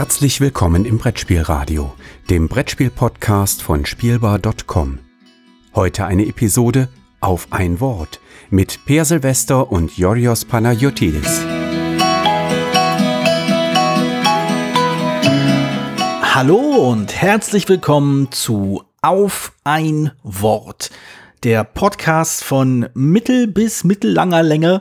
Herzlich willkommen im Brettspielradio, dem Brettspiel-Podcast von Spielbar.com. Heute eine Episode auf ein Wort mit Per Silvester und Yorios Panayotidis. Hallo und herzlich willkommen zu Auf ein Wort, der Podcast von mittel bis mittellanger Länge,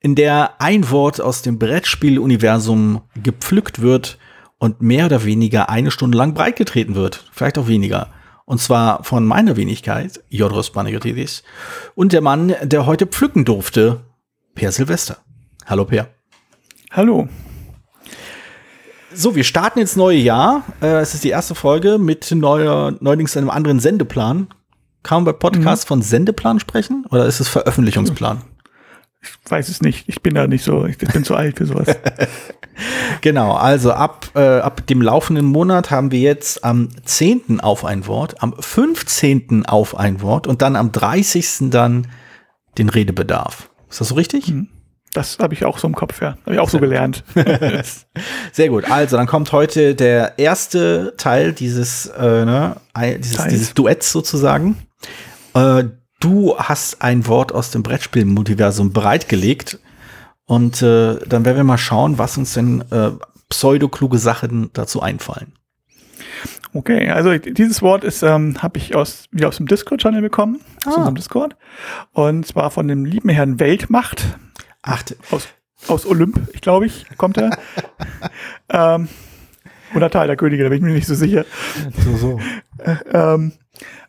in der ein Wort aus dem Brettspieluniversum gepflückt wird und mehr oder weniger eine Stunde lang breitgetreten wird, vielleicht auch weniger. Und zwar von meiner Wenigkeit, Jodros Panagiotis, und der Mann, der heute pflücken durfte, Per Silvester. Hallo Per. Hallo. So, wir starten ins neue Jahr. Äh, es ist die erste Folge mit neuer, neuerdings einem anderen Sendeplan. Kann man bei Podcasts mhm. von Sendeplan sprechen oder ist es Veröffentlichungsplan? Ich weiß es nicht. Ich bin da nicht so, ich bin zu alt für sowas. genau, also ab, äh, ab dem laufenden Monat haben wir jetzt am 10. auf ein Wort, am 15. auf ein Wort und dann am 30. dann den Redebedarf. Ist das so richtig? Mhm. Das habe ich auch so im Kopf, ja. Habe ich auch so gelernt. Sehr gut. Also, dann kommt heute der erste Teil dieses, äh, ne, dieses, dieses Duetts sozusagen. Äh, du hast ein Wort aus dem Brettspiel-Multiversum bereitgelegt. Und äh, dann werden wir mal schauen, was uns denn äh, pseudokluge Sachen dazu einfallen. Okay, also dieses Wort ist, ähm, habe ich aus, wieder aus dem Discord-Channel bekommen, ah. aus unserem Discord. Und zwar von dem lieben Herrn Weltmacht. Ach, aus, aus Olymp, ich glaube ich, kommt er. ähm, oder Teil der Könige, da bin ich mir nicht so sicher. So, so. Äh, ähm,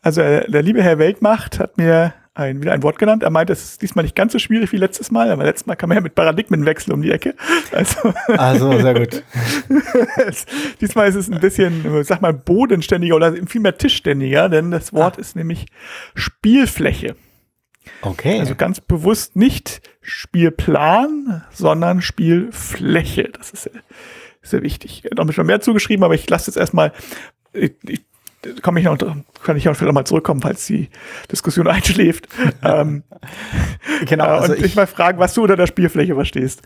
also äh, der liebe Herr Weltmacht hat mir ein, wieder ein Wort genannt. Er meint, es ist diesmal nicht ganz so schwierig wie letztes Mal, aber letztes Mal kam er ja mit Paradigmenwechsel um die Ecke. Also, also sehr gut. diesmal ist es ein bisschen, sag mal, bodenständiger oder viel mehr tischständiger, denn das Wort ah. ist nämlich Spielfläche. Okay. Also ganz bewusst nicht Spielplan, sondern Spielfläche. Das ist sehr, sehr wichtig. Noch ein bisschen mehr zugeschrieben, aber ich lasse jetzt erstmal, ich, ich komme ich noch, kann ich auch vielleicht noch mal zurückkommen, falls die Diskussion einschläft. ähm, genau. Äh, also und ich, ich, mal fragen, was du unter der Spielfläche verstehst.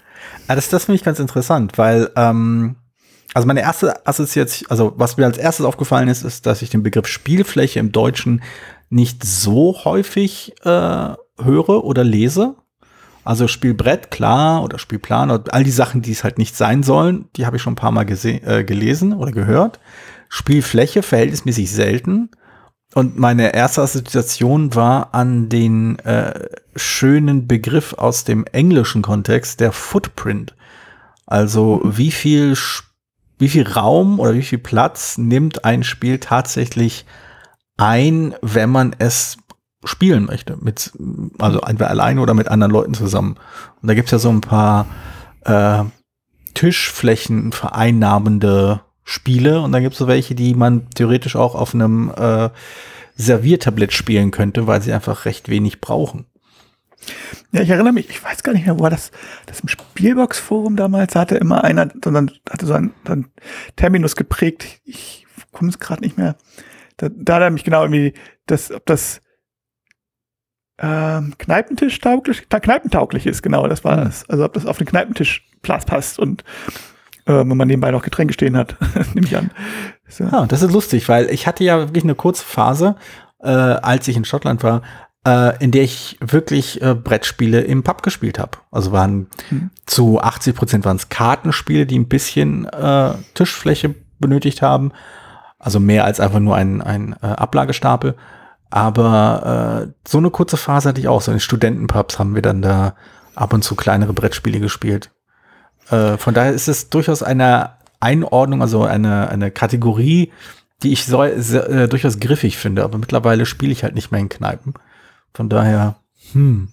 Ja, das, das finde ich ganz interessant, weil ähm, also meine erste Assoziation, also was mir als erstes aufgefallen ist, ist, dass ich den Begriff Spielfläche im Deutschen nicht so häufig äh, höre oder lese. Also Spielbrett, klar, oder Spielplan, oder all die Sachen, die es halt nicht sein sollen, die habe ich schon ein paar Mal äh, gelesen oder gehört. Spielfläche verhältnismäßig selten. Und meine erste Assoziation war an den äh, schönen Begriff aus dem englischen Kontext, der Footprint. Also wie viel, wie viel Raum oder wie viel Platz nimmt ein Spiel tatsächlich ein, wenn man es spielen möchte. Mit, also entweder alleine oder mit anderen Leuten zusammen. Und da gibt's ja so ein paar äh, Tischflächen vereinnahmende Spiele und dann gibt es so welche, die man theoretisch auch auf einem äh, Serviertablett spielen könnte, weil sie einfach recht wenig brauchen. Ja, ich erinnere mich, ich weiß gar nicht mehr, wo war das, das im Spielbox-Forum damals hatte immer einer, sondern hatte so einen, so einen Terminus geprägt, ich komme es gerade nicht mehr, da, da hat er mich genau irgendwie, das, ob das ähm, Kneipentisch tauglich, Kneipentauglich ist, genau, das war mhm. Also ob das auf den Kneipentisch Platz passt und wenn man nebenbei noch Getränke stehen hat, nehme ich an. So. Ja, das ist lustig, weil ich hatte ja wirklich eine kurze Phase, äh, als ich in Schottland war, äh, in der ich wirklich äh, Brettspiele im Pub gespielt habe. Also waren mhm. zu 80 Prozent waren es Kartenspiele, die ein bisschen äh, Tischfläche benötigt haben. Also mehr als einfach nur ein, ein äh, Ablagestapel. Aber äh, so eine kurze Phase hatte ich auch. So in Studentenpubs haben wir dann da ab und zu kleinere Brettspiele gespielt. Äh, von daher ist es durchaus eine Einordnung, also eine, eine Kategorie, die ich so, sehr, äh, durchaus griffig finde. Aber mittlerweile spiele ich halt nicht mehr in Kneipen. Von daher, hm.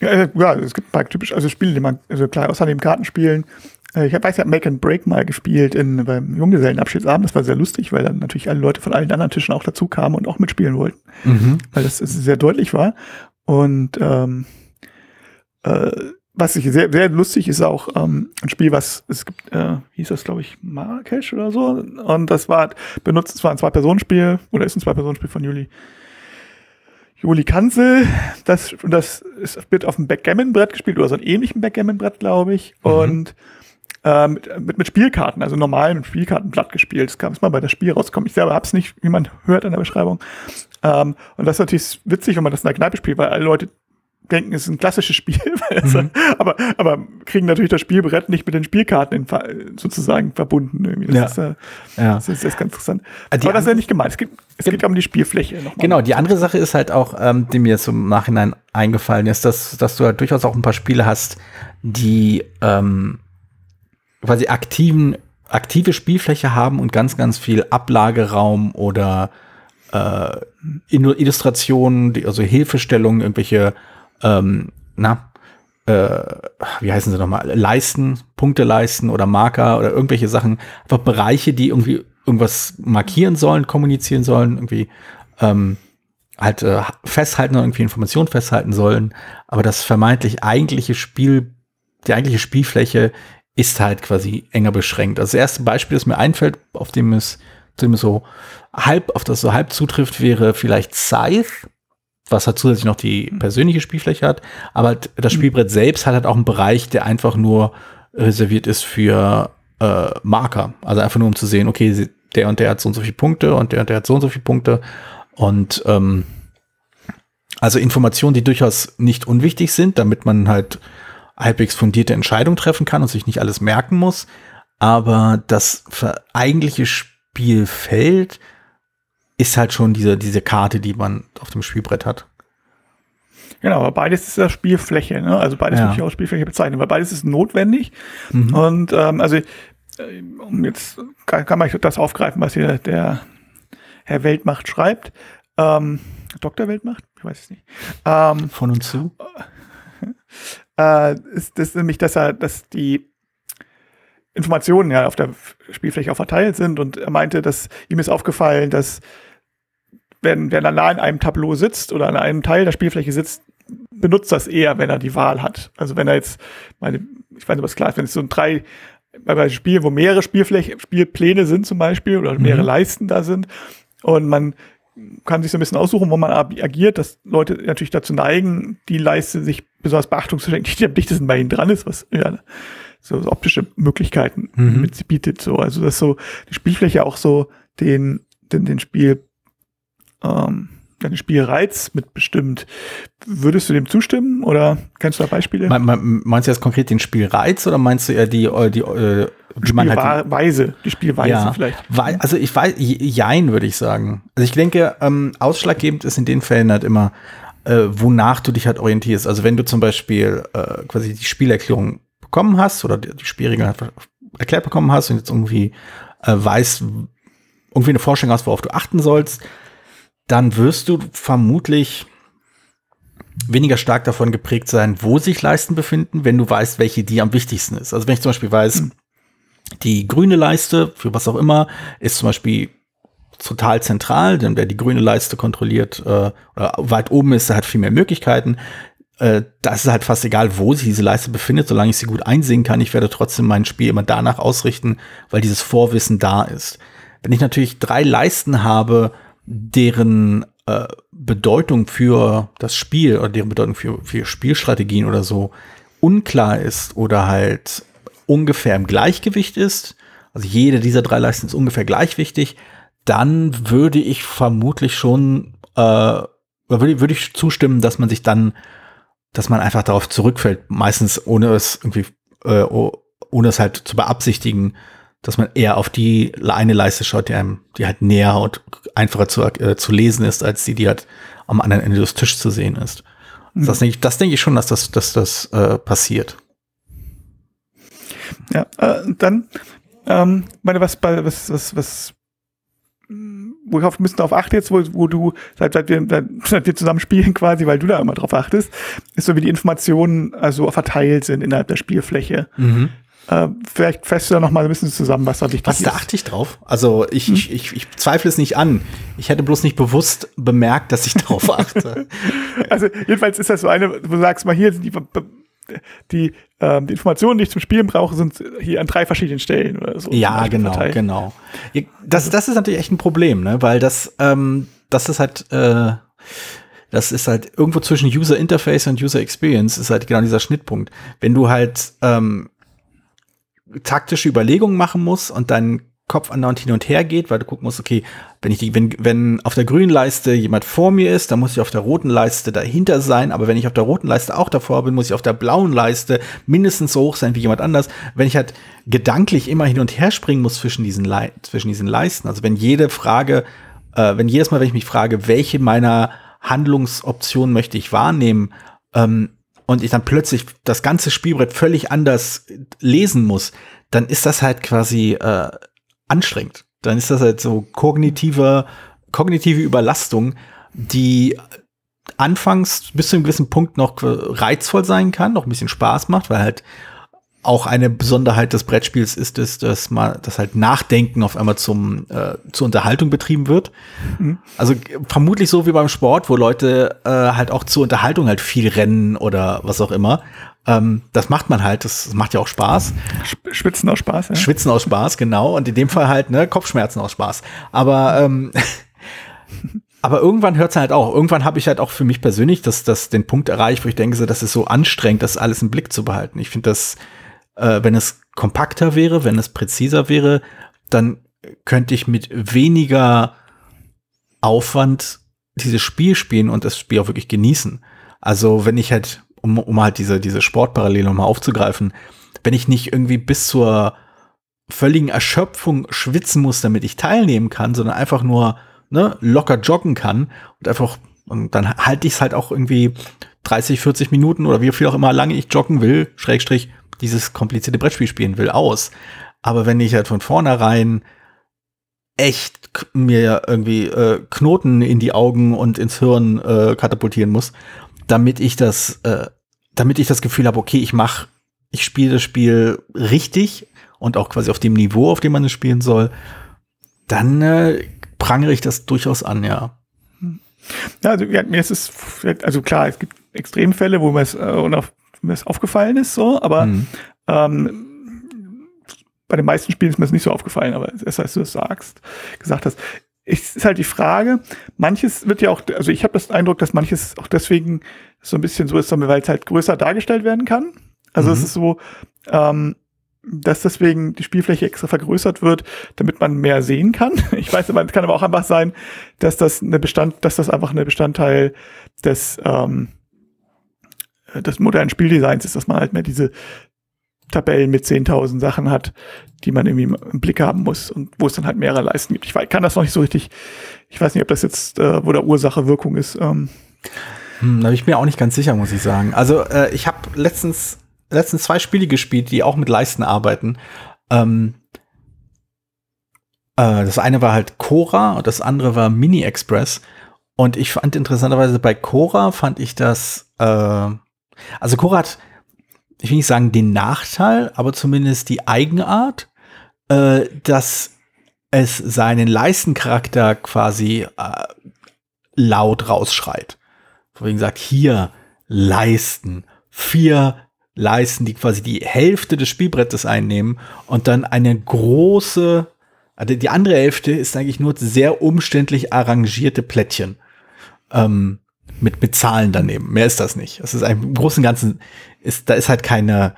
Ja, äh, ja, es gibt ein paar typisch, also Spiele, die man, also klar, außer dem Kartenspielen, äh, ich weiß, ich habe Make and Break mal gespielt in, beim Junggesellenabschiedsabend. Das war sehr lustig, weil dann natürlich alle Leute von allen anderen Tischen auch dazu kamen und auch mitspielen wollten. Mhm. Weil das sehr deutlich war. Und ähm, äh, was ich sehr, sehr lustig ist auch ähm, ein Spiel, was es gibt, äh, wie hieß das, glaube ich, Marrakesch oder so. Und das war benutzt, es war ein Zwei-Personen-Spiel oder ist ein Zwei-Personen-Spiel von Juli. Juli Kanzel, das, das ist, wird auf dem Backgammon-Brett gespielt oder so einem ähnlichen Backgammon-Brett, glaube ich. Mhm. Und äh, mit, mit, mit Spielkarten, also normal mit Spielkartenblatt gespielt. Das kam jetzt mal bei das Spiel rauskommen. Ich selber hab's nicht, wie man hört an der Beschreibung. Ähm, und das ist natürlich witzig, wenn man das in der Kneipe spielt, weil alle Leute denken, es ist ein klassisches Spiel, mhm. aber, aber kriegen natürlich das Spielbrett nicht mit den Spielkarten in, sozusagen verbunden. Irgendwie. Das, ja. Ist, äh, ja. das, ist, das ist ganz interessant. Äh, die aber das ist ja nicht gemeint. Es geht, es geht um die Spielfläche. Nochmal. Genau, die andere Sache ist halt auch, ähm, die mir jetzt im Nachhinein eingefallen ist, dass, dass du halt durchaus auch ein paar Spiele hast, die ähm, quasi aktiven, aktive Spielfläche haben und ganz, ganz viel Ablageraum oder äh, Illustrationen, also Hilfestellungen, irgendwelche ähm, na, äh, wie heißen sie nochmal, Leisten, Punkte leisten oder Marker oder irgendwelche Sachen, einfach Bereiche, die irgendwie irgendwas markieren sollen, kommunizieren sollen, irgendwie ähm, halt äh, festhalten oder irgendwie Informationen festhalten sollen. Aber das vermeintlich eigentliche Spiel, die eigentliche Spielfläche ist halt quasi enger beschränkt. Also das erste Beispiel, das mir einfällt, auf dem es, dem es so halb, auf das so halb zutrifft, wäre vielleicht Scythe was halt zusätzlich noch die mhm. persönliche Spielfläche hat. Aber das mhm. Spielbrett selbst hat halt auch einen Bereich, der einfach nur reserviert ist für äh, Marker. Also einfach nur um zu sehen, okay, der und der hat so und so viele Punkte und der und der hat so und so viele Punkte. Und ähm, also Informationen, die durchaus nicht unwichtig sind, damit man halt halbwegs fundierte Entscheidungen treffen kann und sich nicht alles merken muss. Aber das eigentliche Spielfeld ist halt schon diese, diese Karte, die man auf dem Spielbrett hat. Genau, aber beides ist ja Spielfläche, ne? Also beides ja. würde ich auch Spielfläche bezeichnen, weil beides ist notwendig. Mhm. Und ähm, also äh, um jetzt kann, kann man das aufgreifen, was hier der Herr Weltmacht schreibt. Ähm, Dr. Weltmacht? Ich weiß es nicht. Ähm, Von und zu? Äh, ist das nämlich, dass er, dass die Informationen ja auf der Spielfläche auch verteilt sind und er meinte, dass ihm ist aufgefallen, dass wenn, wenn er nah in einem Tableau sitzt oder an einem Teil der Spielfläche sitzt, benutzt das eher, wenn er die Wahl hat. Also wenn er jetzt, meine, ich weiß nicht, was klar ist, wenn es so ein drei, bei Spielen, wo mehrere Spielfläche, Spielpläne sind zum Beispiel oder mehrere mhm. Leisten da sind und man kann sich so ein bisschen aussuchen, wo man agiert, dass Leute natürlich dazu neigen, die Leiste sich besonders Beachtung zu schenken, die am dichtesten bei ihnen dran ist, was ja so, so optische Möglichkeiten mhm. mit bietet. So, also dass so die Spielfläche auch so den, den, den Spiel, ähm, den Spielreiz mit bestimmt. Würdest du dem zustimmen oder kennst du da Beispiele? Me me meinst du jetzt konkret den Spielreiz oder meinst du eher die, äh, die, äh, die Spielweise, die Spielweise ja, vielleicht. Weil, also ich weiß, jein würde ich sagen. Also ich denke, ähm, ausschlaggebend ist in den Fällen halt immer, äh, wonach du dich halt orientierst. Also wenn du zum Beispiel äh, quasi die Spielerklärung bekommen hast oder die Spielregeln erklärt bekommen hast und jetzt irgendwie äh, weißt, irgendwie eine Vorstellung hast, worauf du achten sollst, dann wirst du vermutlich weniger stark davon geprägt sein, wo sich Leisten befinden, wenn du weißt, welche die am wichtigsten ist. Also wenn ich zum Beispiel weiß, mhm. die grüne Leiste, für was auch immer, ist zum Beispiel total zentral, denn wer die grüne Leiste kontrolliert äh, oder weit oben ist, der hat viel mehr Möglichkeiten äh, da ist es halt fast egal, wo sich diese Leiste befindet, solange ich sie gut einsehen kann. Ich werde trotzdem mein Spiel immer danach ausrichten, weil dieses Vorwissen da ist. Wenn ich natürlich drei Leisten habe, deren äh, Bedeutung für das Spiel oder deren Bedeutung für, für Spielstrategien oder so unklar ist oder halt ungefähr im Gleichgewicht ist, also jede dieser drei Leisten ist ungefähr gleich wichtig, dann würde ich vermutlich schon, äh, würde, würde ich zustimmen, dass man sich dann dass man einfach darauf zurückfällt, meistens ohne es irgendwie, äh, ohne es halt zu beabsichtigen, dass man eher auf die eine Leiste schaut, die einem, die halt näher und einfacher zu, äh, zu lesen ist, als die, die halt am anderen Ende des Tisches zu sehen ist. Mhm. Das denke ich, das denke ich schon, dass das, dass das äh, passiert. Ja, äh, dann, ähm, meine, was, was, was, was worauf müssen darauf achten jetzt, wo, wo du, seit, seit, wir, seit wir zusammen spielen quasi, weil du da immer drauf achtest, ist so, wie die Informationen also verteilt sind innerhalb der Spielfläche. Mhm. Äh, vielleicht fässt du da noch mal ein bisschen zusammen, was da wichtig was, ist. Was, da achte ich drauf? Also ich, hm? ich, ich, ich zweifle es nicht an. Ich hätte bloß nicht bewusst bemerkt, dass ich drauf achte. also jedenfalls ist das so eine, du sagst mal hier, die die, ähm, die Informationen, die ich zum Spielen brauche, sind hier an drei verschiedenen Stellen oder so. Ja, genau, verteilt. genau. Das, das ist natürlich echt ein Problem, ne? weil das, ähm, das ist halt, äh, das ist halt irgendwo zwischen User Interface und User Experience ist halt genau dieser Schnittpunkt. Wenn du halt, ähm, taktische Überlegungen machen muss und dein Kopf andauernd hin und her geht, weil du gucken musst, okay, wenn ich die, wenn, wenn auf der grünen Leiste jemand vor mir ist, dann muss ich auf der roten Leiste dahinter sein, aber wenn ich auf der roten Leiste auch davor bin, muss ich auf der blauen Leiste mindestens so hoch sein wie jemand anders. Wenn ich halt gedanklich immer hin und her springen muss zwischen diesen, Le zwischen diesen Leisten, also wenn jede Frage, äh, wenn jedes Mal, wenn ich mich frage, welche meiner Handlungsoptionen möchte ich wahrnehmen, ähm, und ich dann plötzlich das ganze Spielbrett völlig anders lesen muss, dann ist das halt quasi äh, anstrengend. Dann ist das halt so kognitive, kognitive Überlastung, die anfangs bis zu einem gewissen Punkt noch reizvoll sein kann, noch ein bisschen Spaß macht, weil halt auch eine Besonderheit des Brettspiels ist es, dass man, dass halt Nachdenken auf einmal zum äh, zur Unterhaltung betrieben wird. Mhm. Also vermutlich so wie beim Sport, wo Leute äh, halt auch zur Unterhaltung halt viel rennen oder was auch immer. Ähm, das macht man halt, das, macht ja auch Spaß. Schwitzen aus Spaß, ja. Schwitzen aus Spaß, genau. Und in dem Fall halt, ne, Kopfschmerzen aus Spaß. Aber, ähm, aber irgendwann hört es halt auch. Irgendwann habe ich halt auch für mich persönlich das, das, den Punkt erreicht, wo ich denke, so, das ist so anstrengend, das alles im Blick zu behalten. Ich finde das, äh, wenn es kompakter wäre, wenn es präziser wäre, dann könnte ich mit weniger Aufwand dieses Spiel spielen und das Spiel auch wirklich genießen. Also wenn ich halt um, um halt diese, diese Sportparallele nochmal aufzugreifen, wenn ich nicht irgendwie bis zur völligen Erschöpfung schwitzen muss, damit ich teilnehmen kann, sondern einfach nur ne, locker joggen kann und einfach, und dann halte ich es halt auch irgendwie 30, 40 Minuten oder wie viel auch immer lange ich joggen will, Schrägstrich, dieses komplizierte Brettspiel spielen will, aus. Aber wenn ich halt von vornherein echt mir irgendwie äh, Knoten in die Augen und ins Hirn äh, katapultieren muss, damit ich das äh, damit ich das Gefühl habe, okay, ich mache, ich spiele das Spiel richtig und auch quasi auf dem Niveau, auf dem man es spielen soll, dann äh, prangere ich das durchaus an, ja. Ja, also ja, mir ist es, also klar, es gibt Extremfälle, wo mir es, äh, auf, mir es aufgefallen ist, so, aber mhm. ähm, bei den meisten Spielen ist mir es nicht so aufgefallen, aber erst als du es sagst, gesagt hast, es ist halt die Frage, manches wird ja auch, also ich habe das Eindruck, dass manches auch deswegen so ein bisschen so ist, weil es halt größer dargestellt werden kann. Also mhm. es ist so, ähm, dass deswegen die Spielfläche extra vergrößert wird, damit man mehr sehen kann. Ich weiß aber, es kann aber auch einfach sein, dass das eine Bestand, dass das einfach eine Bestandteil des, ähm, des modernen Spieldesigns ist, dass man halt mehr diese Tabellen mit 10.000 Sachen hat, die man irgendwie im Blick haben muss und wo es dann halt mehrere Leisten gibt. Ich kann das noch nicht so richtig, ich weiß nicht, ob das jetzt, äh, wo der Ursache Wirkung ist. Ähm. Hm, da bin ich mir auch nicht ganz sicher, muss ich sagen. Also äh, ich habe letztens, letztens zwei Spiele gespielt, die auch mit Leisten arbeiten. Ähm, äh, das eine war halt Cora und das andere war Mini Express. Und ich fand interessanterweise bei Cora fand ich das, äh, also Cora hat ich will nicht sagen den Nachteil, aber zumindest die Eigenart, äh, dass es seinen Leistencharakter quasi äh, laut rausschreit. Vorhin sagt, hier Leisten, vier Leisten, die quasi die Hälfte des Spielbrettes einnehmen und dann eine große, also die andere Hälfte ist eigentlich nur sehr umständlich arrangierte Plättchen. Ähm, mit, mit Zahlen daneben. Mehr ist das nicht. Es ist ein, im Großen und Ganzen ist, da ist halt keine,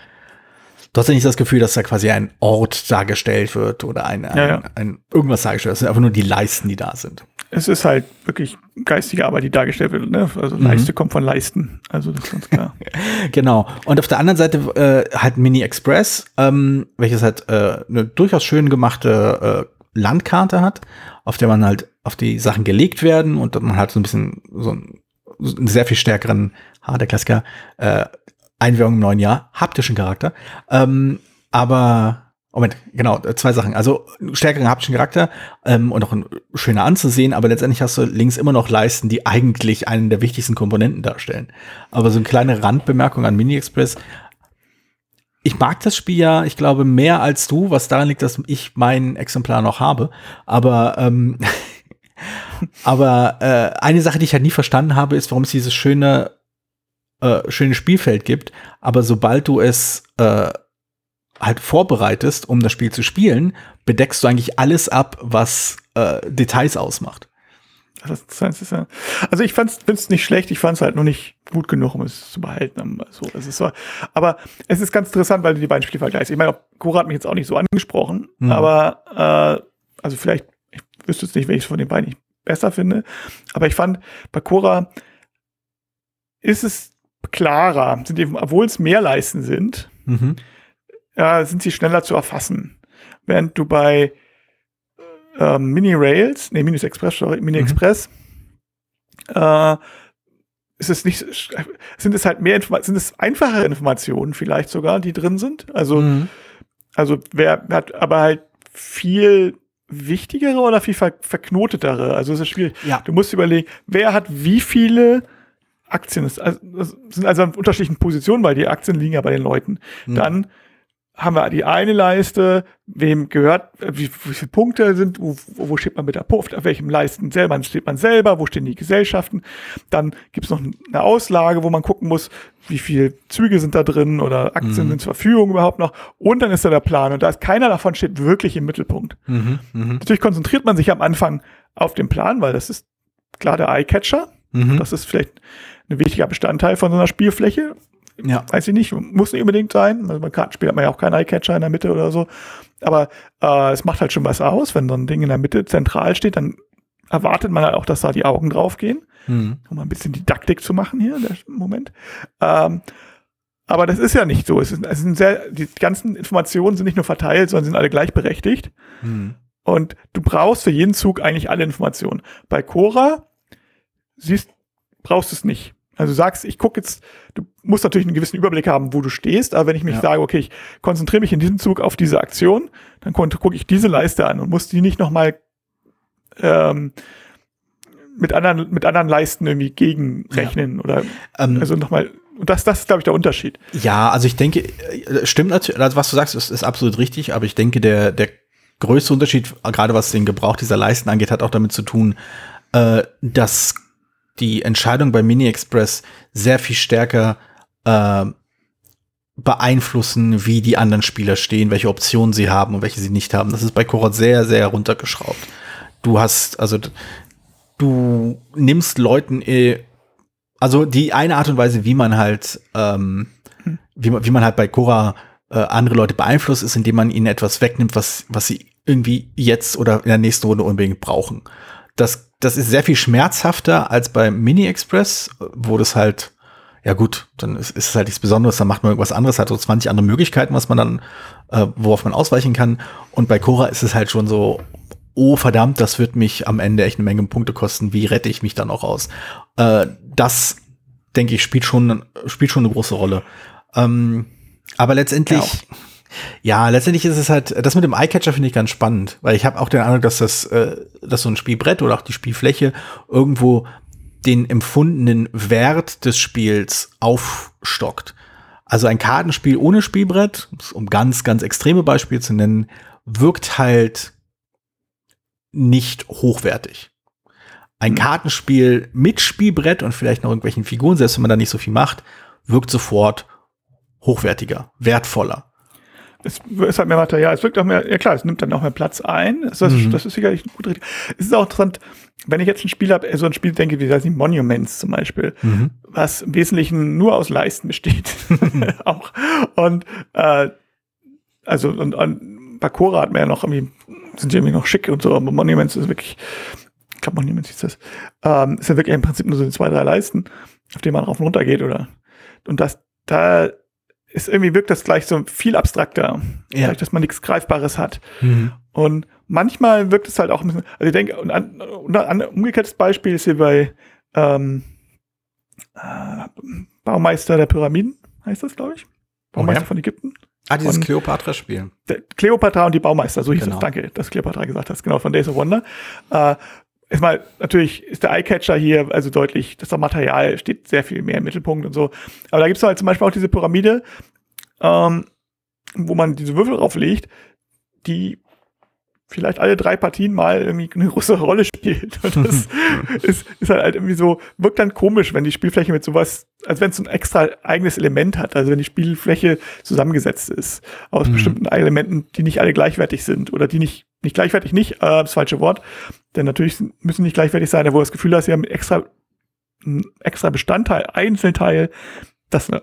du hast ja nicht das Gefühl, dass da quasi ein Ort dargestellt wird oder ein, ein, ja, ja. ein irgendwas dargestellt wird. Es sind einfach nur die Leisten, die da sind. Es ist halt wirklich geistige Arbeit, die dargestellt wird. Ne? Also mhm. Leiste kommt von Leisten. Also das ist ganz klar. genau. Und auf der anderen Seite äh, halt Mini Express, ähm, welches halt äh, eine durchaus schön gemachte äh, Landkarte hat, auf der man halt auf die Sachen gelegt werden und man hat so ein bisschen so ein sehr viel stärkeren, ha, der Klassiker, äh, Einwirkung im neuen Jahr, haptischen Charakter. Ähm, aber Moment, genau, zwei Sachen. Also stärkeren haptischen Charakter ähm, und auch ein schöner anzusehen, aber letztendlich hast du links immer noch Leisten, die eigentlich einen der wichtigsten Komponenten darstellen. Aber so eine kleine Randbemerkung an Mini Express. Ich mag das Spiel ja, ich glaube, mehr als du, was daran liegt, dass ich mein Exemplar noch habe. Aber ähm, Aber äh, eine Sache, die ich halt nie verstanden habe, ist, warum es dieses schöne, äh, schöne Spielfeld gibt. Aber sobald du es äh, halt vorbereitest, um das Spiel zu spielen, bedeckst du eigentlich alles ab, was äh, Details ausmacht. Also ich fand es nicht schlecht, ich fand es halt nur nicht gut genug, um es zu behalten. So, das ist so. Aber es ist ganz interessant, weil du die beiden Spiele vergleichst. Ich meine, Cora hat mich jetzt auch nicht so angesprochen, mhm. aber äh, also vielleicht, ich wüsste jetzt nicht, welches von den beiden ich besser finde, aber ich fand, bei Cora ist es klarer, sind eben, obwohl es mehr Leisten sind, mhm. äh, sind sie schneller zu erfassen. Während du bei ähm, Mini Rails, nee, Mini Express, sorry, Mini mhm. Express, äh, ist es nicht, sind es halt mehr, sind es einfache Informationen vielleicht sogar, die drin sind? Also, mhm. also wer hat aber halt viel wichtigere oder viel ver verknotetere? Also es ist schwierig. Ja. Du musst überlegen, wer hat wie viele Aktien? Das, also, sind also an unterschiedlichen Positionen, weil die Aktien liegen ja bei den Leuten. Mhm. Dann haben wir die eine Leiste, wem gehört, wie, wie viele Punkte sind, wo, wo steht man mit der Puff, auf welchem Leisten selber steht man selber, wo stehen die Gesellschaften. Dann gibt's noch eine Auslage, wo man gucken muss, wie viele Züge sind da drin oder Aktien mhm. sind zur Verfügung überhaupt noch. Und dann ist da der Plan. Und da ist keiner davon steht wirklich im Mittelpunkt. Mhm, mh. Natürlich konzentriert man sich am Anfang auf den Plan, weil das ist klar der Eye-Catcher. Mhm. Das ist vielleicht ein wichtiger Bestandteil von so einer Spielfläche. Ja. Weiß ich nicht, muss nicht unbedingt sein. Also beim Kartenspiel hat man ja auch keinen Eyecatcher in der Mitte oder so. Aber äh, es macht halt schon was aus, wenn so ein Ding in der Mitte zentral steht, dann erwartet man halt auch, dass da die Augen draufgehen. Mhm. Um ein bisschen Didaktik zu machen hier, der Moment. Ähm, aber das ist ja nicht so. Es, ist, es sind sehr, die ganzen Informationen sind nicht nur verteilt, sondern sind alle gleichberechtigt. Mhm. Und du brauchst für jeden Zug eigentlich alle Informationen. Bei Cora siehst, brauchst du es nicht. Also du sagst, ich gucke jetzt, du musst natürlich einen gewissen Überblick haben, wo du stehst, aber wenn ich mich ja. sage, okay, ich konzentriere mich in diesem Zug auf diese Aktion, dann gucke ich diese Leiste an und muss die nicht nochmal ähm, mit anderen, mit anderen Leisten irgendwie gegenrechnen ja. oder ähm, also nochmal. Und das, das ist, glaube ich, der Unterschied. Ja, also ich denke, äh, stimmt natürlich, also was du sagst, ist, ist absolut richtig, aber ich denke, der, der größte Unterschied, gerade was den Gebrauch dieser Leisten angeht, hat auch damit zu tun, äh, dass die Entscheidung bei Mini Express sehr viel stärker äh, beeinflussen, wie die anderen Spieler stehen, welche Optionen sie haben und welche sie nicht haben. Das ist bei Korot sehr, sehr runtergeschraubt. Du hast, also du nimmst Leuten, äh, also die eine Art und Weise, wie man halt, ähm, hm. wie, man, wie man halt bei Cora äh, andere Leute beeinflusst, ist, indem man ihnen etwas wegnimmt, was, was sie irgendwie jetzt oder in der nächsten Runde unbedingt brauchen. Das das ist sehr viel schmerzhafter als beim Mini Express, wo das halt, ja gut, dann ist, ist es halt nichts Besonderes, dann macht man irgendwas anderes, hat so 20 andere Möglichkeiten, was man dann, äh, worauf man ausweichen kann. Und bei Cora ist es halt schon so, oh verdammt, das wird mich am Ende echt eine Menge Punkte kosten, wie rette ich mich dann auch aus? Äh, das, denke ich, spielt schon, spielt schon eine große Rolle. Ähm, aber letztendlich, ja. Ja, letztendlich ist es halt, das mit dem Eyecatcher finde ich ganz spannend, weil ich habe auch den Eindruck, dass das, äh, dass so ein Spielbrett oder auch die Spielfläche irgendwo den empfundenen Wert des Spiels aufstockt. Also ein Kartenspiel ohne Spielbrett, um ganz, ganz extreme Beispiele zu nennen, wirkt halt nicht hochwertig. Ein mhm. Kartenspiel mit Spielbrett und vielleicht noch irgendwelchen Figuren, selbst wenn man da nicht so viel macht, wirkt sofort hochwertiger, wertvoller es ist halt mehr Material, es wirkt auch mehr, ja klar, es nimmt dann auch mehr Platz ein. Das, mhm. das ist sicherlich ein guter Es ist auch interessant, wenn ich jetzt ein Spiel habe, so ein Spiel denke, wie heißt die Monuments zum Beispiel, mhm. was im Wesentlichen nur aus Leisten besteht. auch. Und äh, also und, und Bakura hat man ja noch irgendwie, sind irgendwie noch schick und so, aber Monuments ist wirklich, ich glaube Monuments hieß das, ähm, ist ja wirklich im Prinzip nur so zwei, drei Leisten, auf denen man rauf und runter geht, oder? Und das, da ist irgendwie wirkt das gleich so viel abstrakter. Ja. Vielleicht, dass man nichts Greifbares hat. Mhm. Und manchmal wirkt es halt auch ein bisschen, also ich denke, und ein, ein umgekehrtes Beispiel ist hier bei ähm, äh, Baumeister der Pyramiden, heißt das, glaube ich. Baumeister oh, ja. von Ägypten. Ah, dieses Kleopatra-Spiel. Kleopatra und die Baumeister, so hieß genau. es, danke, dass Kleopatra gesagt hast, genau, von Days of Wonder. Äh, erstmal, natürlich ist der Eyecatcher hier also deutlich, das Material steht sehr viel mehr im Mittelpunkt und so. Aber da gibt es halt zum Beispiel auch diese Pyramide, ähm, wo man diese Würfel drauflegt, die vielleicht alle drei Partien mal irgendwie eine große Rolle spielt. Und das ist, ist halt, halt irgendwie so, wirkt dann komisch, wenn die Spielfläche mit sowas, als wenn es ein extra eigenes Element hat, also wenn die Spielfläche zusammengesetzt ist aus mhm. bestimmten Elementen, die nicht alle gleichwertig sind oder die nicht, nicht gleichwertig nicht, äh, das falsche Wort, denn natürlich müssen nicht gleichwertig sein, wo das Gefühl hast, sie haben extra, ein extra Bestandteil, Einzelteil, das äh,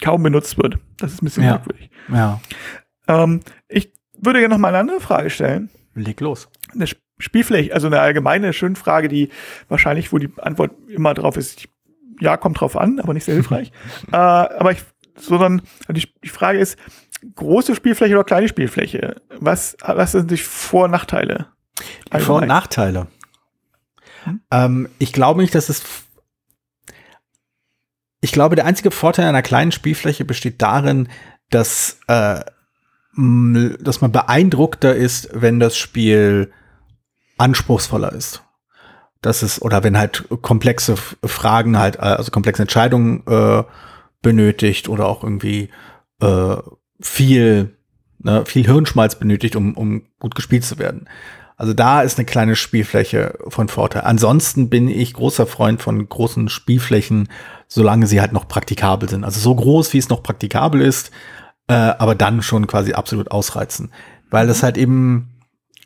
kaum benutzt wird. Das ist ein bisschen ja. merkwürdig. Ja. Ähm, ich würde gerne noch mal eine andere Frage stellen. Leg los. Eine Spielfläche, also eine allgemeine schöne Frage, die wahrscheinlich, wo die Antwort immer drauf ist, ja, kommt drauf an, aber nicht sehr hilfreich. äh, aber ich, sondern die, die Frage ist, große Spielfläche oder kleine Spielfläche? Was, was sind die Vor- und Nachteile? Die Vor- und Nachteile. Hm? Ähm, ich glaube nicht, dass es. Ich glaube, der einzige Vorteil einer kleinen Spielfläche besteht darin, dass äh, dass man beeindruckter ist, wenn das Spiel anspruchsvoller ist. Das ist, oder wenn halt komplexe Fragen halt, also komplexe Entscheidungen äh, benötigt oder auch irgendwie äh, viel, ne, viel Hirnschmalz benötigt, um, um gut gespielt zu werden. Also da ist eine kleine Spielfläche von Vorteil. Ansonsten bin ich großer Freund von großen Spielflächen, solange sie halt noch praktikabel sind. Also so groß, wie es noch praktikabel ist, äh, aber dann schon quasi absolut ausreizen. Weil das halt eben,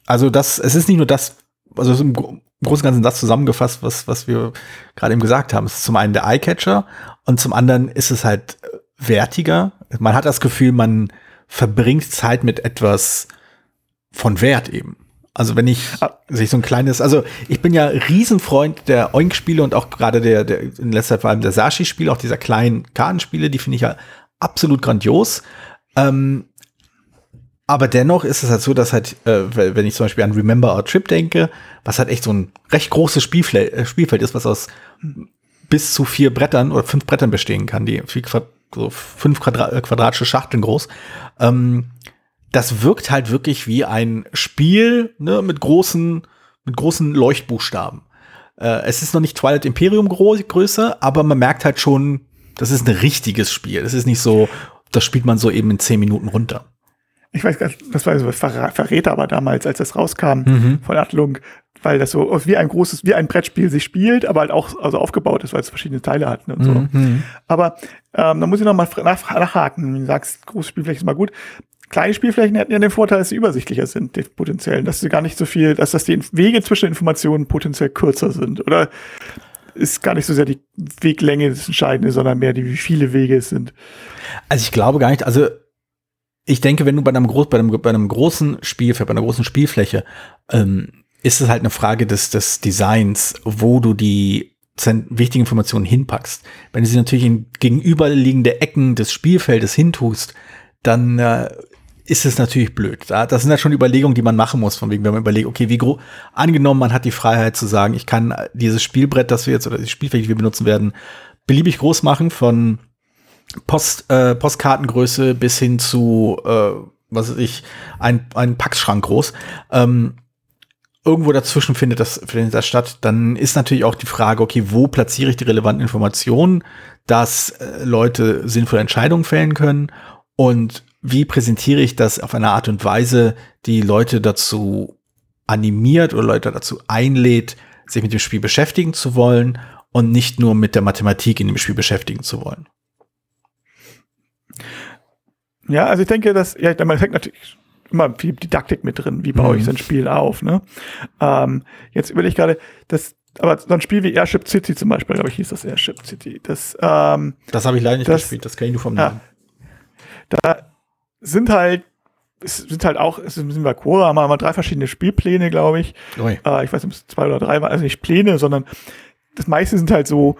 also das, es ist nicht nur das, also im Großen und Ganzen das zusammengefasst, was, was wir gerade eben gesagt haben. Es ist zum einen der Eyecatcher und zum anderen ist es halt wertiger. Man hat das Gefühl, man verbringt Zeit mit etwas von Wert eben. Also wenn ich ah. sich so ein kleines, also ich bin ja Riesenfreund der Oink-Spiele und auch gerade der, der in letzter Zeit vor allem der Sashi-Spiele, auch dieser kleinen Kartenspiele, die finde ich ja absolut grandios. Ähm, aber dennoch ist es halt so, dass halt, äh, wenn ich zum Beispiel an Remember Our Trip denke, was halt echt so ein recht großes Spielfeld, äh, Spielfeld ist, was aus bis zu vier Brettern oder fünf Brettern bestehen kann, die so fünf Quadra äh, quadratische Schachteln groß. Ähm, das wirkt halt wirklich wie ein Spiel ne, mit großen, mit großen Leuchtbuchstaben. Äh, es ist noch nicht Twilight Imperium Größe, aber man merkt halt schon, das ist ein richtiges Spiel. Es ist nicht so, das spielt man so eben in zehn Minuten runter. Ich weiß gar nicht, das war so Verräter aber damals, als das rauskam mhm. von Atlung, weil das so wie ein großes, wie ein Brettspiel sich spielt, aber halt auch also aufgebaut ist, weil es verschiedene Teile hat ne, und so. Mhm. Aber ähm, da muss ich noch mal nach, nachhaken. Du sagst, große Spielfläche ist mal gut. Kleine Spielflächen hätten ja den Vorteil, dass sie übersichtlicher sind, die potenziell, dass sie gar nicht so viel, dass das die Wege zwischen Informationen potenziell kürzer sind. Oder ist gar nicht so sehr die Weglänge das Entscheidende, sondern mehr die, wie viele Wege es sind. Also ich glaube gar nicht, also ich denke, wenn du bei einem, groß, bei einem, bei einem großen Spielfeld, bei einer großen Spielfläche, ähm, ist es halt eine Frage des, des Designs, wo du die wichtigen Informationen hinpackst. Wenn du sie natürlich in gegenüberliegende Ecken des Spielfeldes hintust, dann äh, ist es natürlich blöd. Das sind ja schon Überlegungen, die man machen muss, von wegen, wenn man überlegt, okay, wie groß, angenommen, man hat die Freiheit zu sagen, ich kann dieses Spielbrett, das wir jetzt, oder die Spielfläche, die wir benutzen werden, beliebig groß machen, von Post, äh, Postkartengröße bis hin zu, äh, was weiß ich, ein, ein Packschrank groß. Ähm, irgendwo dazwischen findet das, findet das statt, dann ist natürlich auch die Frage, okay, wo platziere ich die relevanten Informationen, dass äh, Leute sinnvolle Entscheidungen fällen können und wie präsentiere ich das auf eine Art und Weise, die Leute dazu animiert oder Leute dazu einlädt, sich mit dem Spiel beschäftigen zu wollen und nicht nur mit der Mathematik in dem Spiel beschäftigen zu wollen. Ja, also ich denke, dass, ja, man hängt natürlich immer viel Didaktik mit drin, wie baue mhm. ich so ein Spiel auf, ne? Ähm, jetzt überlege ich gerade, das, aber so ein Spiel wie Airship City zum Beispiel, glaube ich, hieß das Airship City. Das, ähm, das habe ich leider nicht das, gespielt, das kenne ich nur vom Namen. Ja, da sind halt es sind halt auch, es sind bei Quora, haben wir mal drei verschiedene Spielpläne, glaube ich. Äh, ich weiß nicht, ob es zwei oder drei waren, also nicht Pläne, sondern das meiste sind halt so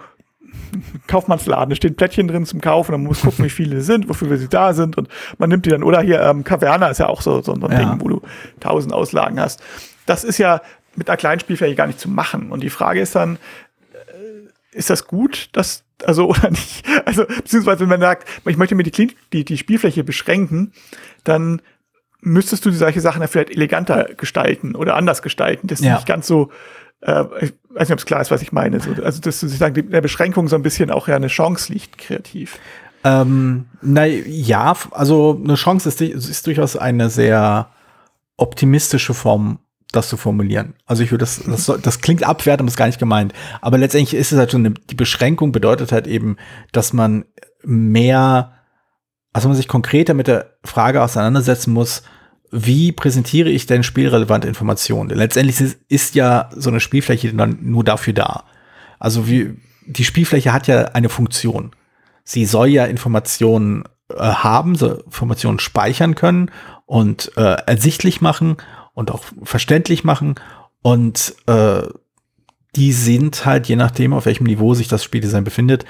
Kaufmannsladen, da stehen Plättchen drin zum Kaufen, man muss gucken, wie viele sind, wofür wir sie da sind und man nimmt die dann, oder hier, ähm, Caverna ist ja auch so, so ein ja. Ding, wo du tausend Auslagen hast. Das ist ja mit einer kleinen Spielfläche gar nicht zu machen. Und die Frage ist dann, ist das gut, dass also oder nicht. Also, beziehungsweise wenn man sagt, ich möchte mir die, die, die Spielfläche beschränken, dann müsstest du die solche Sachen ja vielleicht eleganter gestalten oder anders gestalten. Das ist ja. nicht ganz so, äh, ich weiß nicht, ob es klar ist, was ich meine. So, also, dass du sozusagen der Beschränkung so ein bisschen auch ja eine Chance liegt, kreativ. Ähm, na ja, also eine Chance ist, ist durchaus eine sehr optimistische Form, das zu formulieren. Also ich würde das, das, das klingt abwertend, ist gar nicht gemeint. Aber letztendlich ist es halt schon, eine, die Beschränkung bedeutet halt eben, dass man mehr, also man sich konkreter mit der Frage auseinandersetzen muss, wie präsentiere ich denn spielrelevante Informationen? Denn letztendlich ist, ist ja so eine Spielfläche dann nur dafür da. Also wie, die Spielfläche hat ja eine Funktion. Sie soll ja Informationen äh, haben, so Informationen speichern können und äh, ersichtlich machen und auch verständlich machen. Und äh, die sind halt, je nachdem, auf welchem Niveau sich das Spieldesign befindet,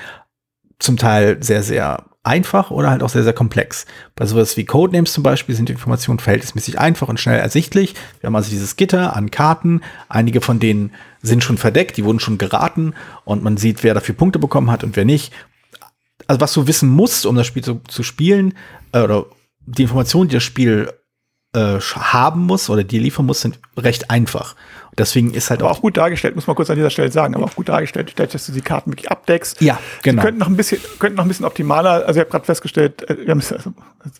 zum Teil sehr, sehr einfach oder halt auch sehr, sehr komplex. Bei sowas wie Codenames zum Beispiel sind die Informationen verhältnismäßig einfach und schnell ersichtlich. Wir haben also dieses Gitter an Karten. Einige von denen sind schon verdeckt, die wurden schon geraten und man sieht, wer dafür Punkte bekommen hat und wer nicht. Also was du wissen musst, um das Spiel zu, zu spielen, äh, oder die Informationen, die das Spiel äh, haben muss oder dir liefern muss, sind recht einfach. Deswegen ist halt Aber auch auch gut dargestellt, muss man kurz an dieser Stelle sagen, aber auch gut dargestellt, dadurch, dass du die Karten wirklich abdeckst. Ja, genau. Die könnten noch ein bisschen, könnten noch ein bisschen optimaler, also ich habe gerade festgestellt, äh, wir haben es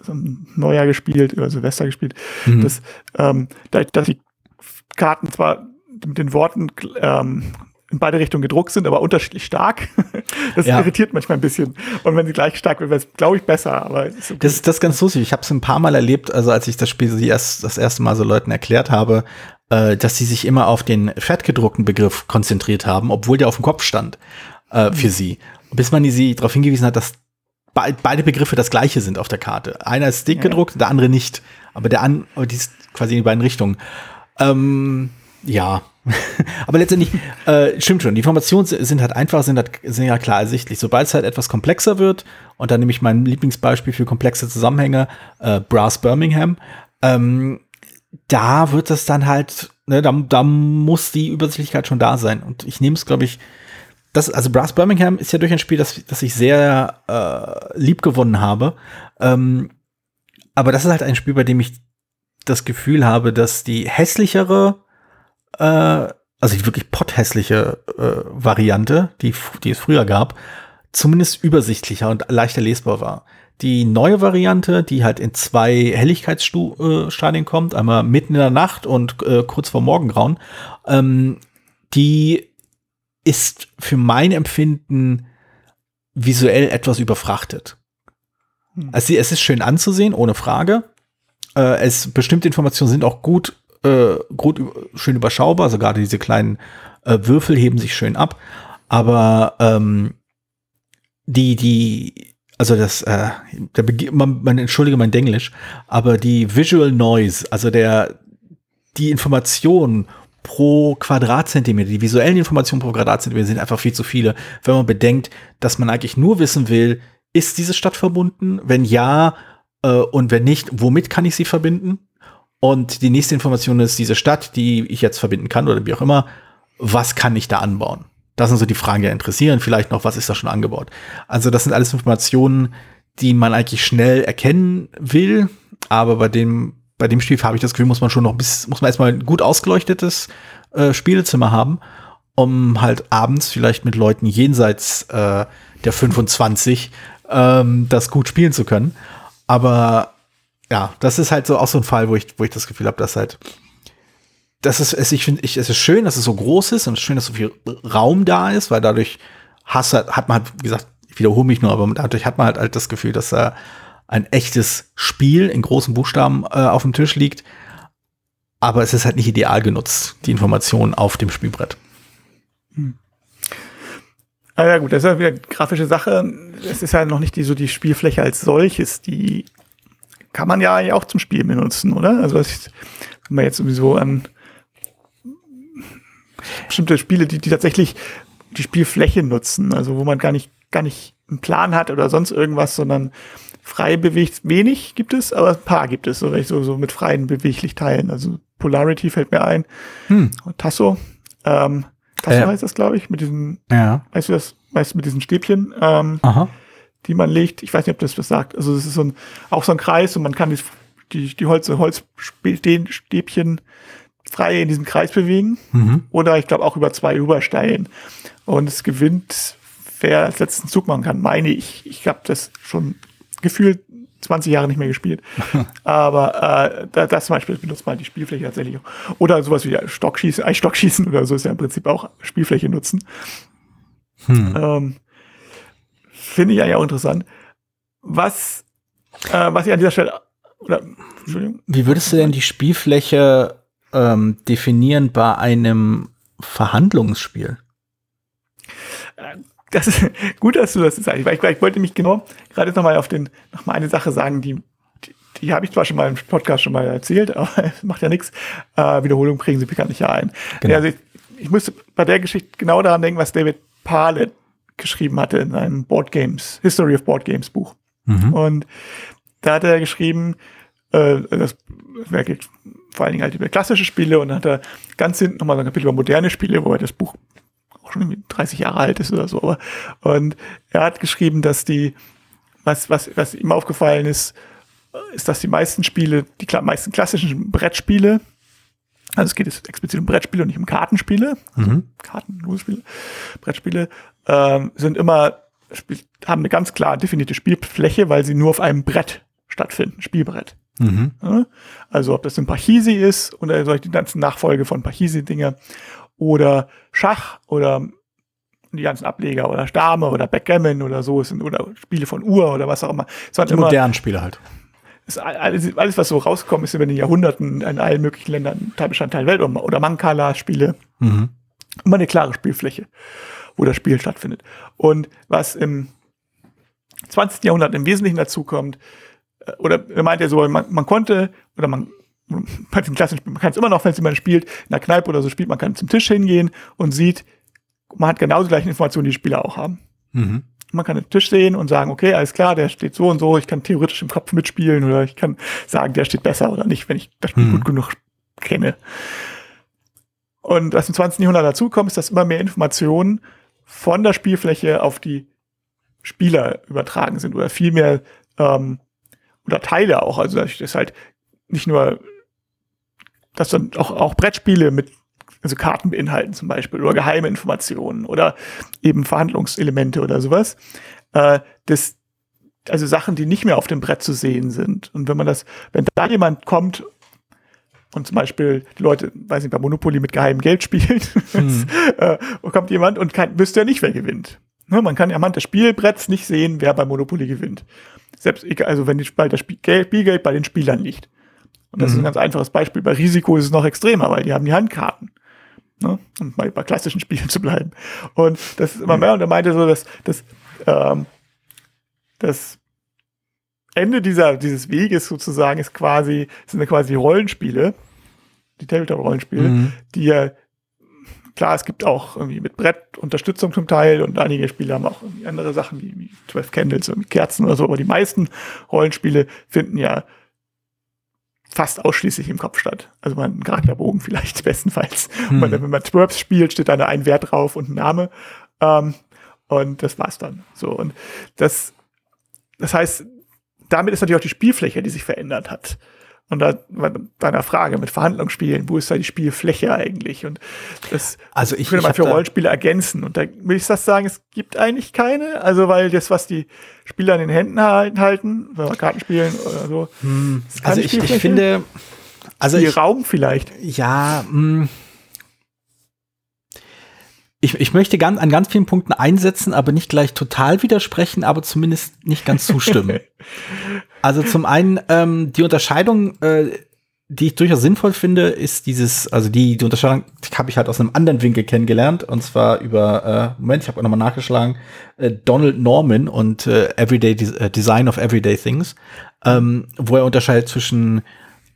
im Neujahr gespielt, über Silvester gespielt, Mhm. dass, ähm, da, dass die Karten zwar mit den Worten ähm, in beide Richtungen gedruckt sind, aber unterschiedlich stark. Das Ja. irritiert manchmal ein bisschen. Und wenn sie gleich stark wird, wäre es, glaube ich, besser. Aber okay. Das ist das ist ganz lustig. Ich habe es ein paar Mal erlebt, also als ich das Spiel erst, das erste Mal so Leuten erklärt habe, äh, dass sie sich immer auf den fettgedruckten Begriff konzentriert haben, obwohl der auf dem Kopf stand äh, für sie. Bis man sie darauf hingewiesen hat, dass be beide Begriffe das gleiche sind auf der Karte. Einer ist dick gedruckt, der andere nicht. Aber der an, aber die ist quasi in die beiden Richtungen. Ähm, ja. Aber letztendlich, äh, stimmt schon, die Informationen si- sind halt einfach, sind, halt, sind ja klar ersichtlich. Sobald es halt etwas komplexer wird, und dann nehme ich mein Lieblingsbeispiel für komplexe Zusammenhänge, äh, Brass Birmingham, ähm, da wird es dann halt, ne, da, da muss die Übersichtlichkeit schon da sein. Und ich nehme es, glaube ich, das, also Brass Birmingham ist ja durch ein Spiel, das, das ich sehr äh, lieb gewonnen habe. Ähm, aber das ist halt ein Spiel, bei dem ich das Gefühl habe, dass die hässlichere, äh, also die wirklich potthässliche äh, Variante, die, die es früher gab, zumindest übersichtlicher und leichter lesbar war. Die neue Variante, die halt in zwei Helligkeitsstadien kommt, einmal mitten in der Nacht und äh, kurz vor Morgengrauen, ähm, die ist für mein Empfinden visuell etwas überfrachtet. Also es ist schön anzusehen, ohne Frage. Äh, es bestimmte Informationen sind auch gut, äh, gut schön überschaubar. Also gerade diese kleinen äh, Würfel heben sich schön ab. Aber ähm, die, die, also das, äh, der man, man entschuldige mein Denglisch, aber die Visual Noise, also der, die Informationen pro Quadratzentimeter, die visuellen Informationen pro Quadratzentimeter sind einfach viel zu viele, wenn man bedenkt, dass man eigentlich nur wissen will, ist diese Stadt verbunden? Wenn ja, äh, und wenn nicht, womit kann ich sie verbinden? Und die nächste Information ist diese Stadt, die ich jetzt verbinden kann oder wie auch immer, was kann ich da anbauen? Das sind so die Fragen, die interessieren. Vielleicht noch, was ist da schon angebaut? Also das sind alles Informationen, die man eigentlich schnell erkennen will, aber bei dem bei dem Spiel habe ich das Gefühl, muss man schon noch bis muss man erstmal ein gut ausgeleuchtetes äh, Spielezimmer haben, um halt abends vielleicht mit Leuten jenseits äh, der 25 ähm, das gut spielen zu können. Aber ja, das ist halt so auch so ein Fall, wo ich, wo ich das Gefühl habe, dass halt, das ist, es, ich finde, ich, es ist schön, dass es so groß ist und schön, dass so viel Raum da ist, weil dadurch hast, du- hat man, halt, wie gesagt, ich wiederhole mich nur, aber dadurch hat man halt, halt das Gefühl, dass da ein echtes Spiel in großen Buchstaben äh, auf dem Tisch liegt. Aber es ist halt nicht ideal genutzt, die Informationen auf dem Spielbrett. Ah ja gut, das ist ja wieder grafische Sache. Es ist ja noch nicht die, so die Spielfläche als solches. Die kann man ja eigentlich auch zum Spiel benutzen, oder? Also was ich, wenn man jetzt sowieso an bestimmte Spiele, die, die tatsächlich die Spielfläche nutzen, also wo man gar nicht, gar nicht einen Plan hat oder sonst irgendwas, sondern frei bewegt. Wenig gibt es, aber ein paar gibt es, so, so, so mit freien beweglich teilen. Also Polarity fällt mir ein. Hm. Tasso. Ähm, Tasso Ja. heißt das, glaube ich, mit diesen Ja. Weißt du das? Weißt du, mit diesen Stäbchen, ähm, Aha. Die man legt? Ich weiß nicht, ob das was sagt. Also, es ist so ein, auch so ein Kreis und man kann die, die, die Holz, Holzstäbchen frei in diesem Kreis bewegen. Mhm. Oder ich glaube auch über zwei rübersteilen. Und es gewinnt, wer als letzten Zug machen kann, meine ich. Ich habe das schon gefühlt 20 Jahre nicht mehr gespielt. Aber äh, da, das zum Beispiel benutzt man die Spielfläche tatsächlich auch. Oder sowas wie Stockschießen, Eisstockschießen oder so ist ja im Prinzip auch Spielfläche nutzen. Hm. Ähm, Finde ich eigentlich auch interessant. Was, äh, was ich an dieser Stelle oder Wie würdest du denn die Spielfläche ähm, definieren bei einem Verhandlungsspiel? Äh, das ist gut, dass du das sagst. Ich, ich wollte mich genau gerade noch mal auf den noch mal eine Sache sagen, die die, die habe ich zwar schon mal im Podcast schon mal erzählt, aber macht ja nichts. Äh, Wiederholung bringen sie bekanntlich ja ein. Genau. Also ich, ich musste bei der Geschichte genau daran denken, was David Pallet geschrieben hatte in seinem Board Games History of Board Games Buch. Mhm. Und da hat er geschrieben, äh, das Werk geht vor allen Dingen halt über klassische Spiele und dann hat er ganz hinten nochmal ein Kapitel über moderne Spiele, wo er das Buch auch schon 30 Jahre alt ist oder so. Aber, und er hat geschrieben, dass die, was, was, was ihm aufgefallen ist, ist, dass die meisten Spiele, die meisten klassischen Brettspiele, also es geht jetzt explizit um Brettspiele und nicht um Kartenspiele, also mhm. Karten, Spiele, Brettspiele, ähm, sind immer, haben eine ganz klar definierte Spielfläche, weil sie nur auf einem Brett stattfinden, Spielbrett. Mhm. Ja, also ob das ein Pachisi ist oder solche die ganzen Nachfolge von Pachisi-Dinge oder Schach oder die ganzen Ableger oder Dame oder Backgammon oder so sind oder Spiele von Uhr oder was auch immer. die modernen Spiele halt. Alles, alles, was so rausgekommen ist über den Jahrhunderten in allen möglichen Ländern, Teilbestand Teil Welt oder Mancala-Spiele. Mhm. Immer eine klare Spielfläche, wo das Spiel stattfindet. Und was im 20. Jahrhundert im Wesentlichen dazu kommt, äh, oder er meint er so, man, man konnte, oder man, bei dem klassischen Spiel, man kann es immer noch, wenn man spielt, in der Kneipe oder so spielt, man kann zum Tisch hingehen und sieht, man hat genau die gleichen Informationen, die die Spieler auch haben. Mhm. Man kann den Tisch sehen und sagen, okay, alles klar, der steht so und so, ich kann theoretisch im Kopf mitspielen oder ich kann sagen, der steht besser oder nicht, wenn ich das Spiel mhm. gut genug kenne. Und was im 20. Jahrhundert dazukommt, ist, dass immer mehr Informationen von der Spielfläche auf die Spieler übertragen sind oder viel mehr ähm, oder Teile auch. Also das ist halt nicht nur, dass dann auch, auch Brettspiele mit also Karten beinhalten zum Beispiel oder geheime Informationen oder eben Verhandlungselemente oder sowas. Äh, das, also Sachen, die nicht mehr auf dem Brett zu sehen sind. Und wenn man das, wenn da jemand kommt und zum Beispiel die Leute, weiß nicht, bei Monopoly mit geheimem Geld spielt, hm. äh, kommt jemand und kann, wüsste ja nicht, wer gewinnt. Ne, man kann anhand des Spielbretts nicht sehen, wer bei Monopoly gewinnt. Selbst, also wenn die, das Spielgeld bei den Spielern liegt. Und das mhm. ist ein mhm. ganz einfaches Beispiel. Bei Risiko ist es noch extremer, weil die haben die Handkarten. Ne? Um mal bei klassischen Spielen zu bleiben. Und das ist immer mehr. Und er meinte so, dass, dass ähm, das Ende dieser, dieses Weges sozusagen ist quasi, sind quasi Rollenspiele, die Tabletop-Rollenspiele, mhm. die ja Klar, es gibt auch irgendwie mit Brett Unterstützung zum Teil und einige Spiele haben auch irgendwie andere Sachen wie, wie 12 Candles und Kerzen oder so, aber die meisten Rollenspiele finden ja fast ausschließlich im Kopf statt. Also man Charakterbogen vielleicht bestenfalls. Hm. Und wenn man Twerps spielt, steht da ein Wert drauf und ein Name. Ähm, und das war's dann. So und das, das heißt, damit ist natürlich auch die Spielfläche, die sich verändert hat. Und da bei deiner Frage mit Verhandlungsspielen, wo ist da die Spielfläche eigentlich? Und das also ich, könnte man für Rollenspiele ergänzen. Und da will ich das sagen, es gibt eigentlich keine. Also weil das, was die Spieler in den Händen halten, wenn wir Karten spielen oder so. Hm. Also ich, ich finde, also ich, Raum vielleicht. Ja, mh. Ich, ich möchte ganz, an ganz vielen Punkten einsetzen, aber nicht gleich total widersprechen, aber zumindest nicht ganz zustimmen. also zum einen ähm, die Unterscheidung, äh, die ich durchaus sinnvoll finde, ist dieses, also die, die Unterscheidung die habe ich halt aus einem anderen Winkel kennengelernt, und zwar über, äh, Moment, ich habe nochmal nachgeschlagen, äh, Donald Norman und äh, Everyday De äh, Design of Everyday Things, ähm, wo er unterscheidet zwischen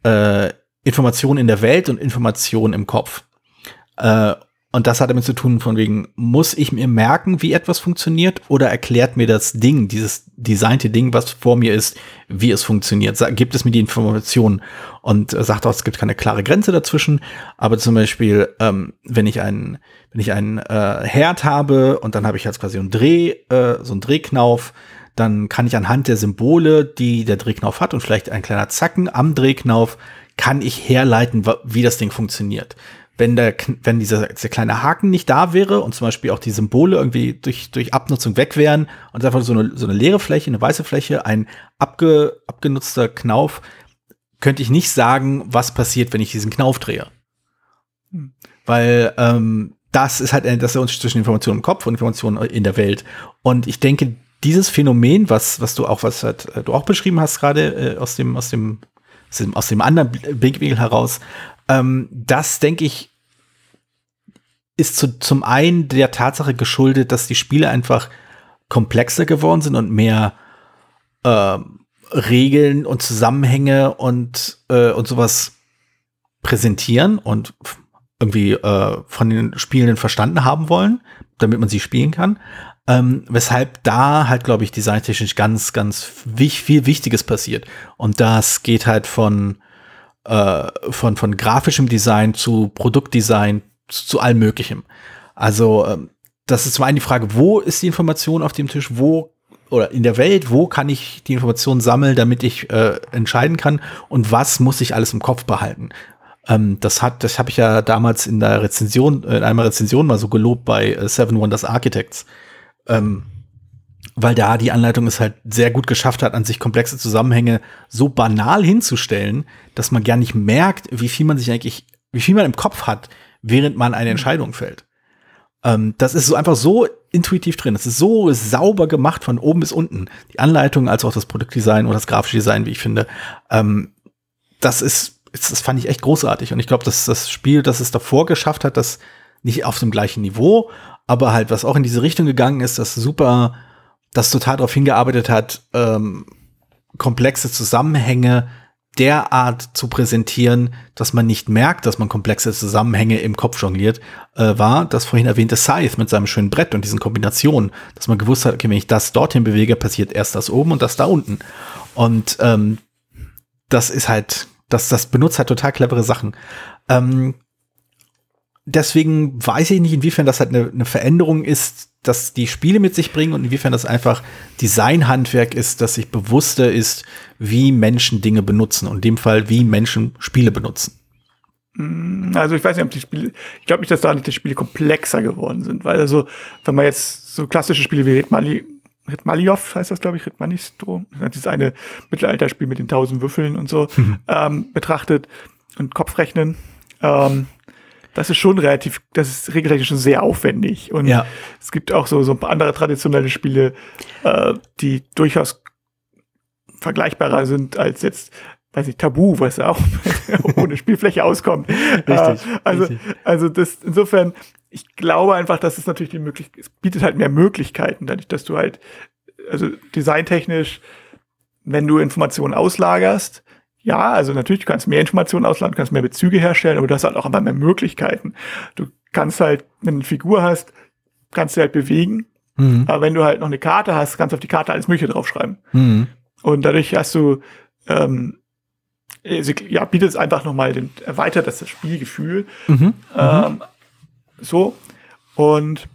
äh, Information in der Welt und Information im Kopf. Äh, und das hat damit zu tun, von wegen, muss ich mir merken, wie etwas funktioniert oder erklärt mir das Ding, dieses designte Ding, was vor mir ist, wie es funktioniert? Gibt es mir die Information und äh, sagt auch, es gibt keine klare Grenze dazwischen. Aber zum Beispiel, ähm, wenn ich einen, wenn ich einen äh, Herd habe und dann habe ich jetzt quasi einen Dreh, äh, so einen Drehknauf, dann kann ich anhand der Symbole, die der Drehknauf hat und vielleicht ein kleiner Zacken am Drehknauf, kann ich herleiten, wie das Ding funktioniert wenn der, wenn dieser, dieser kleine Haken nicht da wäre und zum Beispiel auch die Symbole irgendwie durch, durch Abnutzung weg wären und es einfach so eine, so eine leere Fläche, eine weiße Fläche, ein abge, abgenutzter Knauf, könnte ich nicht sagen, was passiert, wenn ich diesen Knauf drehe. Hm. Weil ähm, das ist halt das ist Unterschied zwischen Information im Kopf und Information in der Welt. Und ich denke, dieses Phänomen, was, was du auch, was halt, äh, du auch beschrieben hast, gerade äh, aus dem, aus dem, aus dem, aus dem anderen Blickwinkel heraus, ähm, das denke ich, ist zu, zum einen der Tatsache geschuldet, dass die Spiele einfach komplexer geworden sind und mehr äh, Regeln und Zusammenhänge und, äh, und sowas präsentieren und irgendwie äh, von den Spielenden verstanden haben wollen, damit man sie spielen kann. Ähm, weshalb da halt, glaube ich, designtechnisch ganz, ganz viel Wichtiges passiert. Und das geht halt von, äh, von, von grafischem Design zu Produktdesign zu, zu allem Möglichem. Also, ähm, das ist zum einen die Frage, wo ist die Information auf dem Tisch, wo oder in der Welt, wo kann ich die Information sammeln, damit ich äh, entscheiden kann und was muss ich alles im Kopf behalten. Ähm, das hat, das habe ich ja damals in der Rezension, äh, in einer Rezension mal so gelobt bei äh, Seven Wonders Architects. Ähm, weil da die Anleitung es halt sehr gut geschafft hat, an sich komplexe Zusammenhänge so banal hinzustellen, dass man gar nicht merkt, wie viel man sich eigentlich, wie viel man im Kopf hat, während man eine Entscheidung fällt. Ähm, das ist so einfach so intuitiv drin. Es ist so sauber gemacht von oben bis unten. Die Anleitung als auch das Produktdesign oder das grafische Design, wie ich finde. Ähm, das ist, das fand ich echt großartig. Und ich glaube, dass das Spiel, das es davor geschafft hat, das nicht auf dem gleichen Niveau, aber halt, was auch in diese Richtung gegangen ist, das super, das total darauf hingearbeitet hat, ähm, komplexe Zusammenhänge derart zu präsentieren, dass man nicht merkt, dass man komplexe Zusammenhänge im Kopf jongliert, äh, war das vorhin erwähnte Scythe mit seinem schönen Brett und diesen Kombinationen, dass man gewusst hat, okay, wenn ich das dorthin bewege, passiert erst das oben und das da unten. Und ähm, das ist halt, das, das benutzt halt total clevere Sachen. Ähm, deswegen weiß ich nicht, inwiefern das halt eine, eine Veränderung ist, dass die Spiele mit sich bringen und inwiefern das einfach Designhandwerk ist, dass sich bewusster ist, wie Menschen Dinge benutzen und in dem Fall, wie Menschen Spiele benutzen. Mm, also ich weiß nicht, ob die Spiele, ich glaube nicht, dass da nicht die Spiele komplexer geworden sind, weil also, wenn man jetzt so klassische Spiele wie Ritmali, Ritmaliov heißt das, glaube ich, Ritmanistro, das ist eine Mittelalterspiel mit den tausend Würfeln und so, mhm. ähm, betrachtet und Kopfrechnen, ähm, das ist schon relativ, das ist regeltechnisch schon sehr aufwendig. Und ja. es gibt auch so, so ein paar andere traditionelle Spiele, äh, die durchaus vergleichbarer sind als jetzt, weiß ich, Tabu, was auch ohne Spielfläche auskommt. Richtig, äh, also, richtig. also das, insofern, ich glaube einfach, dass es natürlich die Möglichkeit, es bietet halt mehr Möglichkeiten, dadurch, dass du halt, also designtechnisch, wenn du Informationen auslagerst, ja, also natürlich, du kannst mehr Informationen ausladen, kannst mehr Bezüge herstellen, aber du hast halt auch immer mehr Möglichkeiten. Du kannst halt, wenn du eine Figur hast, kannst du halt bewegen. Mhm. Aber wenn du halt noch eine Karte hast, kannst du auf die Karte alles Mögliche draufschreiben. Mhm. Und dadurch hast du, ähm, ja, bietet es einfach nochmal den, erweitert das, das Spielgefühl. Mhm. Ähm, so. Und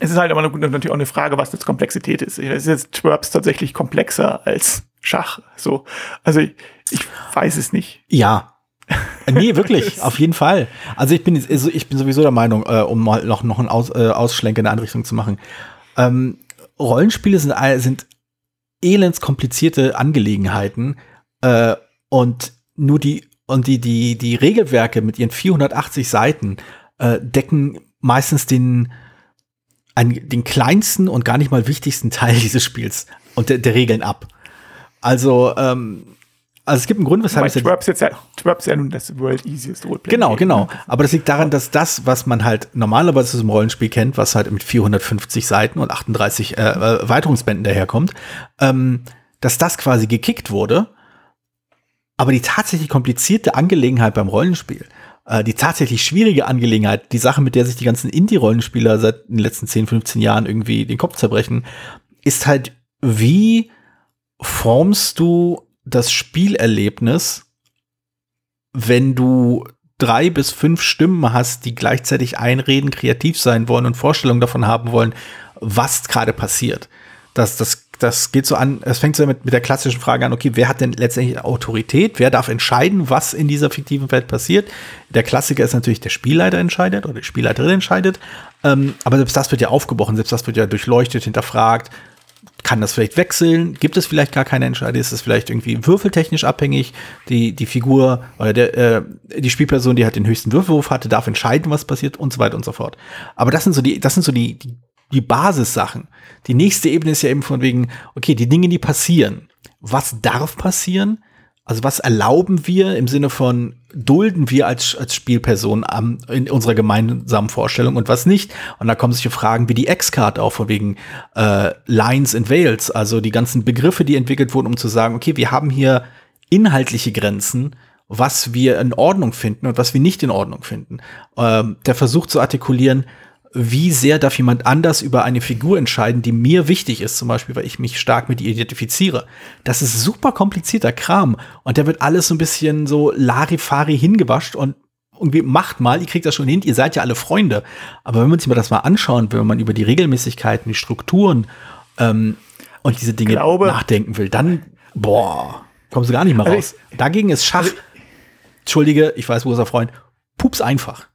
es ist halt aber natürlich auch eine Frage, was jetzt Komplexität ist. Es ist jetzt Twerps tatsächlich komplexer als Schach. So. Also ich, ich weiß es nicht. Ja. nee, wirklich, auf jeden Fall. Also ich bin, also ich bin sowieso der Meinung, äh, um mal noch, noch einen Aus, äh, Ausschlenk in eine andere Richtung zu machen. Ähm, Rollenspiele sind, sind elends komplizierte Angelegenheiten äh, und nur die und die die die Regelwerke mit ihren 480 Seiten äh, decken meistens den ein, den kleinsten und gar nicht mal wichtigsten Teil dieses Spiels und der, der Regeln ab. Also, ähm, also es gibt einen Grund, weshalb es Twerps jetzt ja, Twerps ja nun das World Easiest Roleplay. Genau, genau. Aber das liegt daran, dass das, was man halt normalerweise aus dem Rollenspiel kennt, was halt mit 450 Seiten und 38 äh, Erweiterungsbänden daherkommt, ähm, dass das quasi gekickt wurde. Aber die tatsächlich komplizierte Angelegenheit beim Rollenspiel, äh, die tatsächlich schwierige Angelegenheit, die Sache, mit der sich die ganzen Indie-Rollenspieler seit den letzten 10, 15 Jahren irgendwie den Kopf zerbrechen, ist halt, wie formst du das Spielerlebnis, wenn du drei bis fünf Stimmen hast, die gleichzeitig einreden, kreativ sein wollen und Vorstellungen davon haben wollen, was gerade passiert. Das, das, das geht so an, es fängt so mit, mit der klassischen Frage an, okay, wer hat denn letztendlich Autorität? Wer darf entscheiden, was in dieser fiktiven Welt passiert? Der Klassiker ist natürlich, der Spielleiter entscheidet oder die Spielleiterin entscheidet. Ähm, aber selbst das wird ja aufgebrochen, selbst das wird ja durchleuchtet, hinterfragt. Kann das vielleicht wechseln? Gibt es vielleicht gar keine Entscheidung? Ist es vielleicht irgendwie würfeltechnisch abhängig? Die, die Figur oder der, äh, die Spielperson, die halt den höchsten Würfelwurf hatte, darf entscheiden, was passiert und so weiter und so fort. Aber das sind so die, das sind so die, die, die Basissachen. Die nächste Ebene ist ja eben von wegen, okay, die Dinge, die passieren. Was darf passieren? Also was erlauben wir im Sinne von dulden wir als, als Spielperson am, in unserer gemeinsamen Vorstellung und was nicht? Und da kommen solche Fragen wie die X-Card auf, von wegen äh, Lines and Veils, also die ganzen Begriffe, die entwickelt wurden, um zu sagen, okay, wir haben hier inhaltliche Grenzen, was wir in Ordnung finden und was wir nicht in Ordnung finden. Ähm, der versucht zu artikulieren, wie sehr darf jemand anders über eine Figur entscheiden, die mir wichtig ist, zum Beispiel, weil ich mich stark mit ihr identifiziere. Das ist super komplizierter Kram und der wird alles so ein bisschen so Larifari hingewascht und irgendwie macht mal, ihr kriegt das schon hin, ihr seid ja alle Freunde. Aber wenn wir uns mal das mal anschauen, wenn man über die Regelmäßigkeiten, die Strukturen ähm, und diese Dinge Glaube, nachdenken will, dann, boah, kommst du gar nicht mehr Also raus. Dagegen ist Schach, also Entschuldige, ich weiß, wo ist er Freund, pups einfach.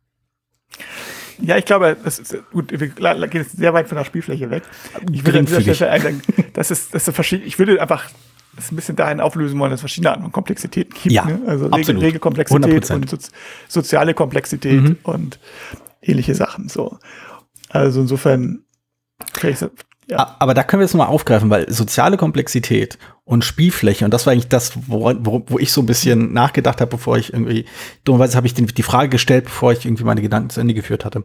Ja, ich glaube, das ist gut, wir gehen jetzt sehr weit von der Spielfläche weg. Ich würde an dieser. Stelle einsagen, das ist, das ist verschieden. Ich würde einfach das ein bisschen dahin auflösen wollen, dass es verschiedene Arten von Komplexitäten gibt. Ja, ne? Also absolut. Regel, Regelkomplexität 100%. und sozi soziale Komplexität Mhm. und ähnliche Sachen. So. Also insofern, vielleicht so- ja. Aber da können wir jetzt mal aufgreifen, weil soziale Komplexität und Spielfläche, und das war eigentlich das, wo, wo, wo ich so ein bisschen nachgedacht habe, bevor ich irgendwie, dummerweise habe ich den, die Frage gestellt, bevor ich irgendwie meine Gedanken zu Ende geführt hatte.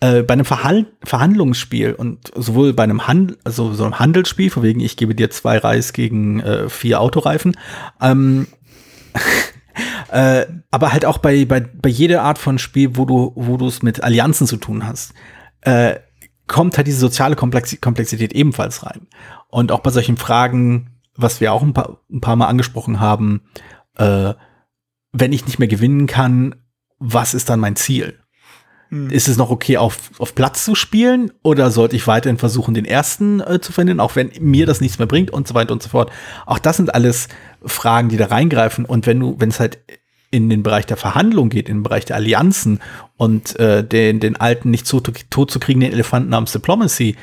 Äh, bei einem Verhal Verhandlungsspiel und sowohl bei einem, Hand also so einem Handelsspiel, von wegen ich gebe dir zwei Reis gegen äh, vier Autoreifen, ähm, äh, aber halt auch bei, bei, bei jeder Art von Spiel, wo du, wo du es mit Allianzen zu tun hast, äh, kommt halt diese soziale Komplex Komplexität ebenfalls rein. Und auch bei solchen Fragen, was wir auch ein paar, ein paar Mal angesprochen haben, äh, wenn ich nicht mehr gewinnen kann, was ist dann mein Ziel? Hm. Ist es noch okay, auf, auf Platz zu spielen oder sollte ich weiterhin versuchen, den ersten äh, zu verhindern, auch wenn mir das nichts mehr bringt und so weiter und so fort? Auch das sind alles Fragen, die da reingreifen. Und wenn du, wenn es halt in den Bereich der Verhandlung geht, in den Bereich der Allianzen und äh, den, den alten, nicht so tot zu kriegenden Elefanten namens Diplomacy,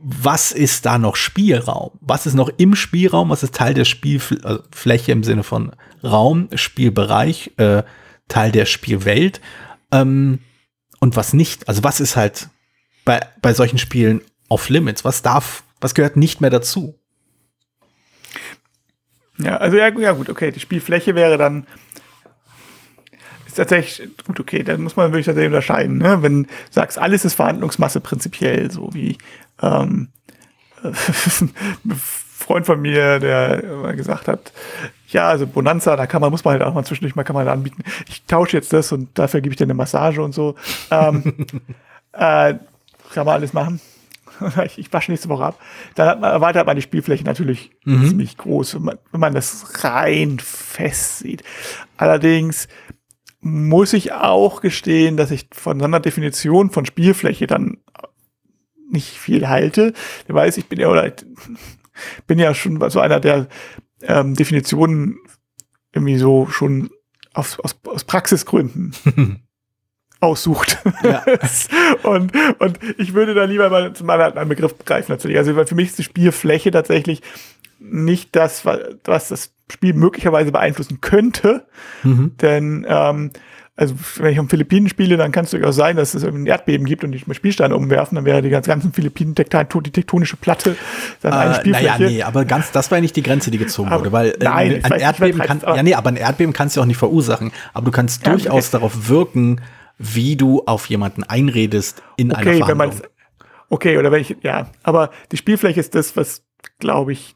was ist da noch Spielraum? Was ist noch im Spielraum? Was ist Teil der Spielfläche im Sinne von Raum, Spielbereich, äh, Teil der Spielwelt? Ähm, und was nicht? Also was ist halt bei, bei solchen Spielen off limits? Was darf, was gehört nicht mehr dazu? Ja, also ja, ja gut, okay, die Spielfläche wäre dann ist tatsächlich gut, okay, dann muss man wirklich tatsächlich unterscheiden, ne? Wenn du sagst, alles ist Verhandlungsmasse prinzipiell, so wie ähm, ein Freund von mir, der immer gesagt hat, ja, also Bonanza, da kann man, muss man halt auch mal zwischendurch mal kann man anbieten. Ich tausche jetzt das und dafür gebe ich dir eine Massage und so. Ähm, äh, kann man alles machen. ich, ich wasche nächste Woche ab. Dann hat man, erweitert man die Spielfläche natürlich ziemlich groß, wenn man, wenn man das rein fest sieht. Allerdings muss ich auch gestehen, dass ich von so einer Definition von Spielfläche dann nicht viel halte. Du weißt, ich bin ja, oder bin ja schon so einer der ähm, Definitionen irgendwie so schon aus, aus, aus Praxisgründen aussucht. Ja. und, und ich würde da lieber mal anderen einen Begriff greifen natürlich. Also weil für mich ist die Spielfläche tatsächlich nicht das, wa- was das Spiel möglicherweise beeinflussen könnte. Mhm. Denn ähm, also wenn ich um Philippinen spiele, dann kann es durchaus sein, dass es irgendwie ein Erdbeben gibt und die Spielsteine umwerfen, dann wäre die ganz- ganzen Philippinen die tektonische Platte dann eine Äh, naja, Spielfläche. nee, aber ganz, das war ja nicht die Grenze, die gezogen Aber- wurde, weil äh, nein, ein ich Erdbeben weiß, kann, ja, nee, aber ein Erdbeben kannst du auch nicht verursachen, aber du kannst Ja, durchaus okay. darauf wirken, wie du auf jemanden einredest in einer Okay, wenn man Verhandlung. okay, oder wenn ich, ja, aber die Spielfläche ist das, was, glaube ich,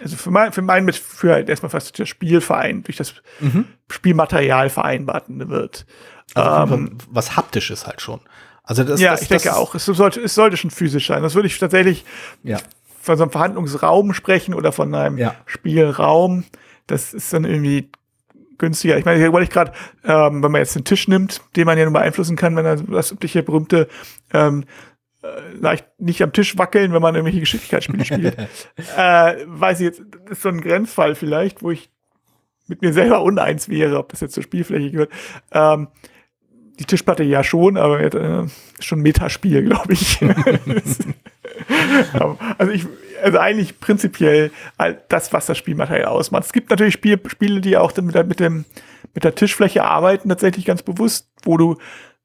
also für mein, für mein Mitführer halt erstmal fast der Spielverein durch das Mhm. Spielmaterial vereinbart wird. Also ähm, was haptisches halt schon. Also das, ja, das, ich denke das, auch. Es sollte, es sollte schon physisch sein. Das würde ich tatsächlich Ja. von so einem Verhandlungsraum sprechen oder von einem Ja. Spielraum. Das ist dann irgendwie günstiger. Ich meine, hier wollte ich gerade, ähm, wenn man jetzt einen Tisch nimmt, den man ja nur beeinflussen kann, wenn er das übliche berühmte ähm, äh, leicht nicht am Tisch wackeln, wenn man irgendwelche Geschicklichkeitsspiele spielt. äh, weiß ich jetzt, das ist so ein Grenzfall vielleicht, wo ich mit mir selber uneins wäre, ob das jetzt zur Spielfläche gehört. Ähm, die Tischplatte ja schon, aber äh, schon Metaspiel, glaube ich. also ich, also eigentlich prinzipiell das, was das Spielmaterial ausmacht. Es gibt natürlich Spiel, Spiele, die auch mit der, mit dem, mit der Tischfläche arbeiten, tatsächlich ganz bewusst, wo du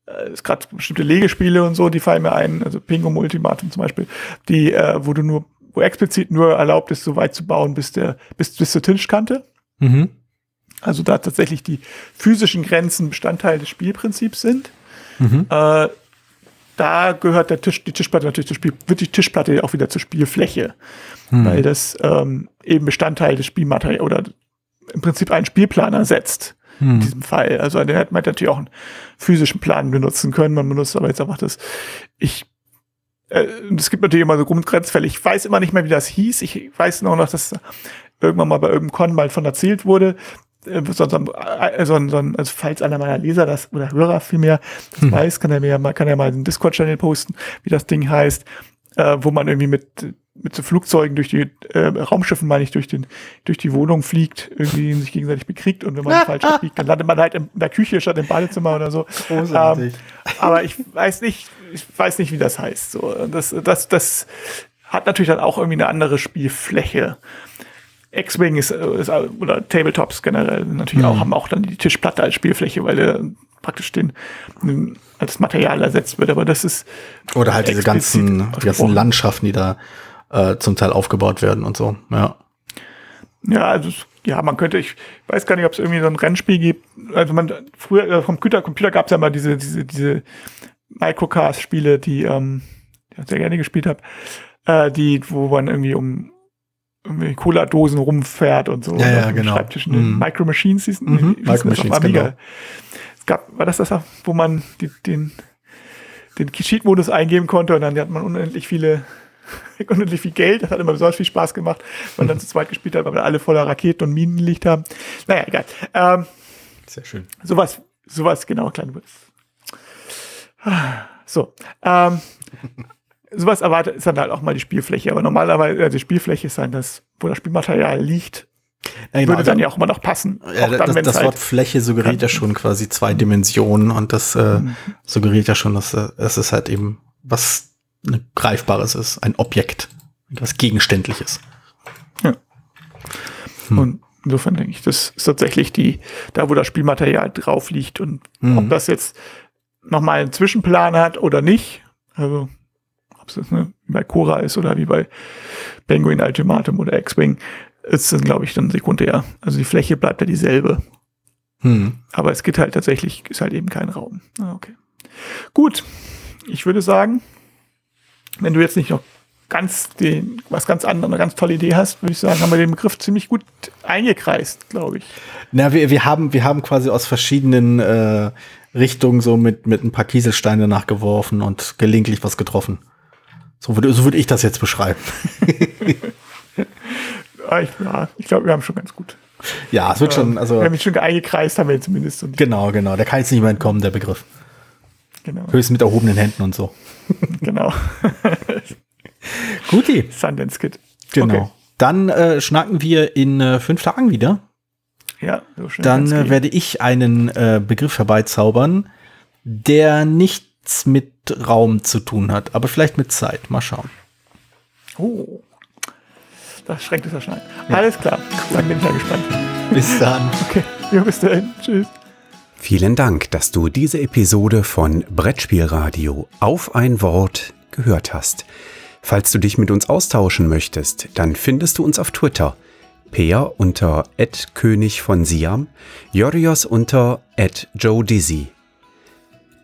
äh, ist gerade bestimmte Legespiele und so, die fallen mir ein, also Pingo Ultimatum zum Beispiel, die, äh, wo du nur, wo explizit nur erlaubt ist, so weit zu bauen, bis der, bis, bis zur Tischkante. Mhm. Also da tatsächlich die physischen Grenzen Bestandteil des Spielprinzips sind. Mhm. Äh, da gehört der Tisch, die Tischplatte natürlich zur Spiel, wird die Tischplatte auch wieder zur Spielfläche, mhm. weil das ähm, eben Bestandteil des Spielmaterials oder im Prinzip einen Spielplan ersetzt. Mhm. In diesem Fall. Also den hätte man natürlich auch einen physischen Plan benutzen können. Man benutzt aber jetzt einfach das. Ich äh, es gibt natürlich immer so Grundgrenzfälle. Ich weiß immer nicht mehr, wie das hieß. Ich weiß nur noch, dass irgendwann mal bei irgendeinem Con mal von erzählt wurde, äh, so, so, äh, so, so, also falls einer meiner Leser das oder Hörer vielmehr das hm. weiß, kann er mir mal, kann er mal einen Discord-Channel posten, wie das Ding heißt, äh, wo man irgendwie mit mit so Flugzeugen durch die äh, Raumschiffen, meine ich, durch den durch die Wohnung fliegt, irgendwie sich gegenseitig bekriegt und wenn man falsch fliegt, dann landet man halt in der Küche statt im Badezimmer oder so. Großartig. Ähm, aber ich weiß nicht, ich weiß nicht, wie das heißt. So, das das das hat natürlich dann auch irgendwie eine andere Spielfläche. X-Wing ist, ist, oder Tabletops generell natürlich mhm. auch, haben auch dann die Tischplatte als Spielfläche, weil der praktisch den, als Material ersetzt wird. Aber das ist. Oder halt diese ganzen, die ganzen Landschaften, die da äh, zum Teil aufgebaut werden und so, ja. Ja, also ja, man könnte, ich weiß gar nicht, ob es irgendwie so ein Rennspiel gibt. Also man, früher äh, vom Computer, Computer gab es ja mal diese, diese, diese Microcast-Spiele, die, ähm, ich sehr gerne gespielt habe, äh, die, wo man irgendwie um irgendwie Cola-Dosen rumfährt und so. Ja, ja genau. Schreibtischen mhm. Micro Machines hießen, mhm. Micro Machines, genau. Es gab, war das das, wo man die, den, den Cheat-Modus eingeben konnte und dann hat man unendlich viele unendlich viel Geld. Das hat immer besonders viel Spaß gemacht, weil man dann zu zweit gespielt hat, weil wir alle voller Raketen und Minen liegt haben. Naja, egal. Ähm, Sehr schön. Sowas, sowas, genau, kleine So. Ähm, sowas erwartet ist dann halt auch mal die Spielfläche. Aber normalerweise, also die Spielfläche ist dann das, wo das Spielmaterial liegt. Ja, genau, würde dann ja auch immer noch passen. Ja, dann, das, das halt Wort Fläche suggeriert ja schon quasi zwei Dimensionen und das äh, mhm. suggeriert ja schon, dass äh, es halt eben was ne, Greifbares ist, ein Objekt, etwas Gegenständliches. Ja. Hm. Und insofern denke ich, das ist tatsächlich die, da wo das Spielmaterial drauf liegt und mhm. ob das jetzt nochmal einen Zwischenplan hat oder nicht. Also ob es ne, wie bei Cora ist oder wie bei Penguin Ultimatum oder X-Wing, ist dann, glaube ich, dann sekundär. Also die Fläche bleibt ja dieselbe. Hm. Aber es geht halt tatsächlich, ist halt eben kein Raum. Ah, okay. Gut. Ich würde sagen, wenn du jetzt nicht noch ganz den, was ganz anderes, eine ganz tolle Idee hast, würde ich sagen, haben wir den Begriff ziemlich gut eingekreist, glaube ich. Na, wir, wir haben, wir haben quasi aus verschiedenen äh, Richtungen so mit, mit ein paar Kieselsteine nachgeworfen und gelegentlich was getroffen. So würde, so würde ich das jetzt beschreiben. ich, ja, ich glaube, wir haben schon ganz gut. Ja, es wird schon, also. Wir haben mich schon eingekreist, haben wir zumindest. genau, genau. Der kann jetzt nicht mehr entkommen, der Begriff. Genau. Höchstens mit erhobenen Händen und so. genau. Guti. Sundance Kid. Genau. Okay. Dann äh, schnacken wir in äh, fünf Tagen wieder. Ja, so schnell. Dann äh, werde ich einen äh, Begriff herbeizaubern, der nicht nichts mit Raum zu tun hat, aber vielleicht mit Zeit. Mal schauen. Oh. Das schränkt es ja schon ein. Ja. Alles klar. Dann bin ich ja gespannt. Bis dann. Okay. Ja, bis dahin. Tschüss. Vielen Dank, dass du diese Episode von Brettspielradio auf ein Wort gehört hast. Falls du dich mit uns austauschen möchtest, dann findest du uns auf Twitter. Peer unter König von Siam, Jorios unter Joe Dizzy.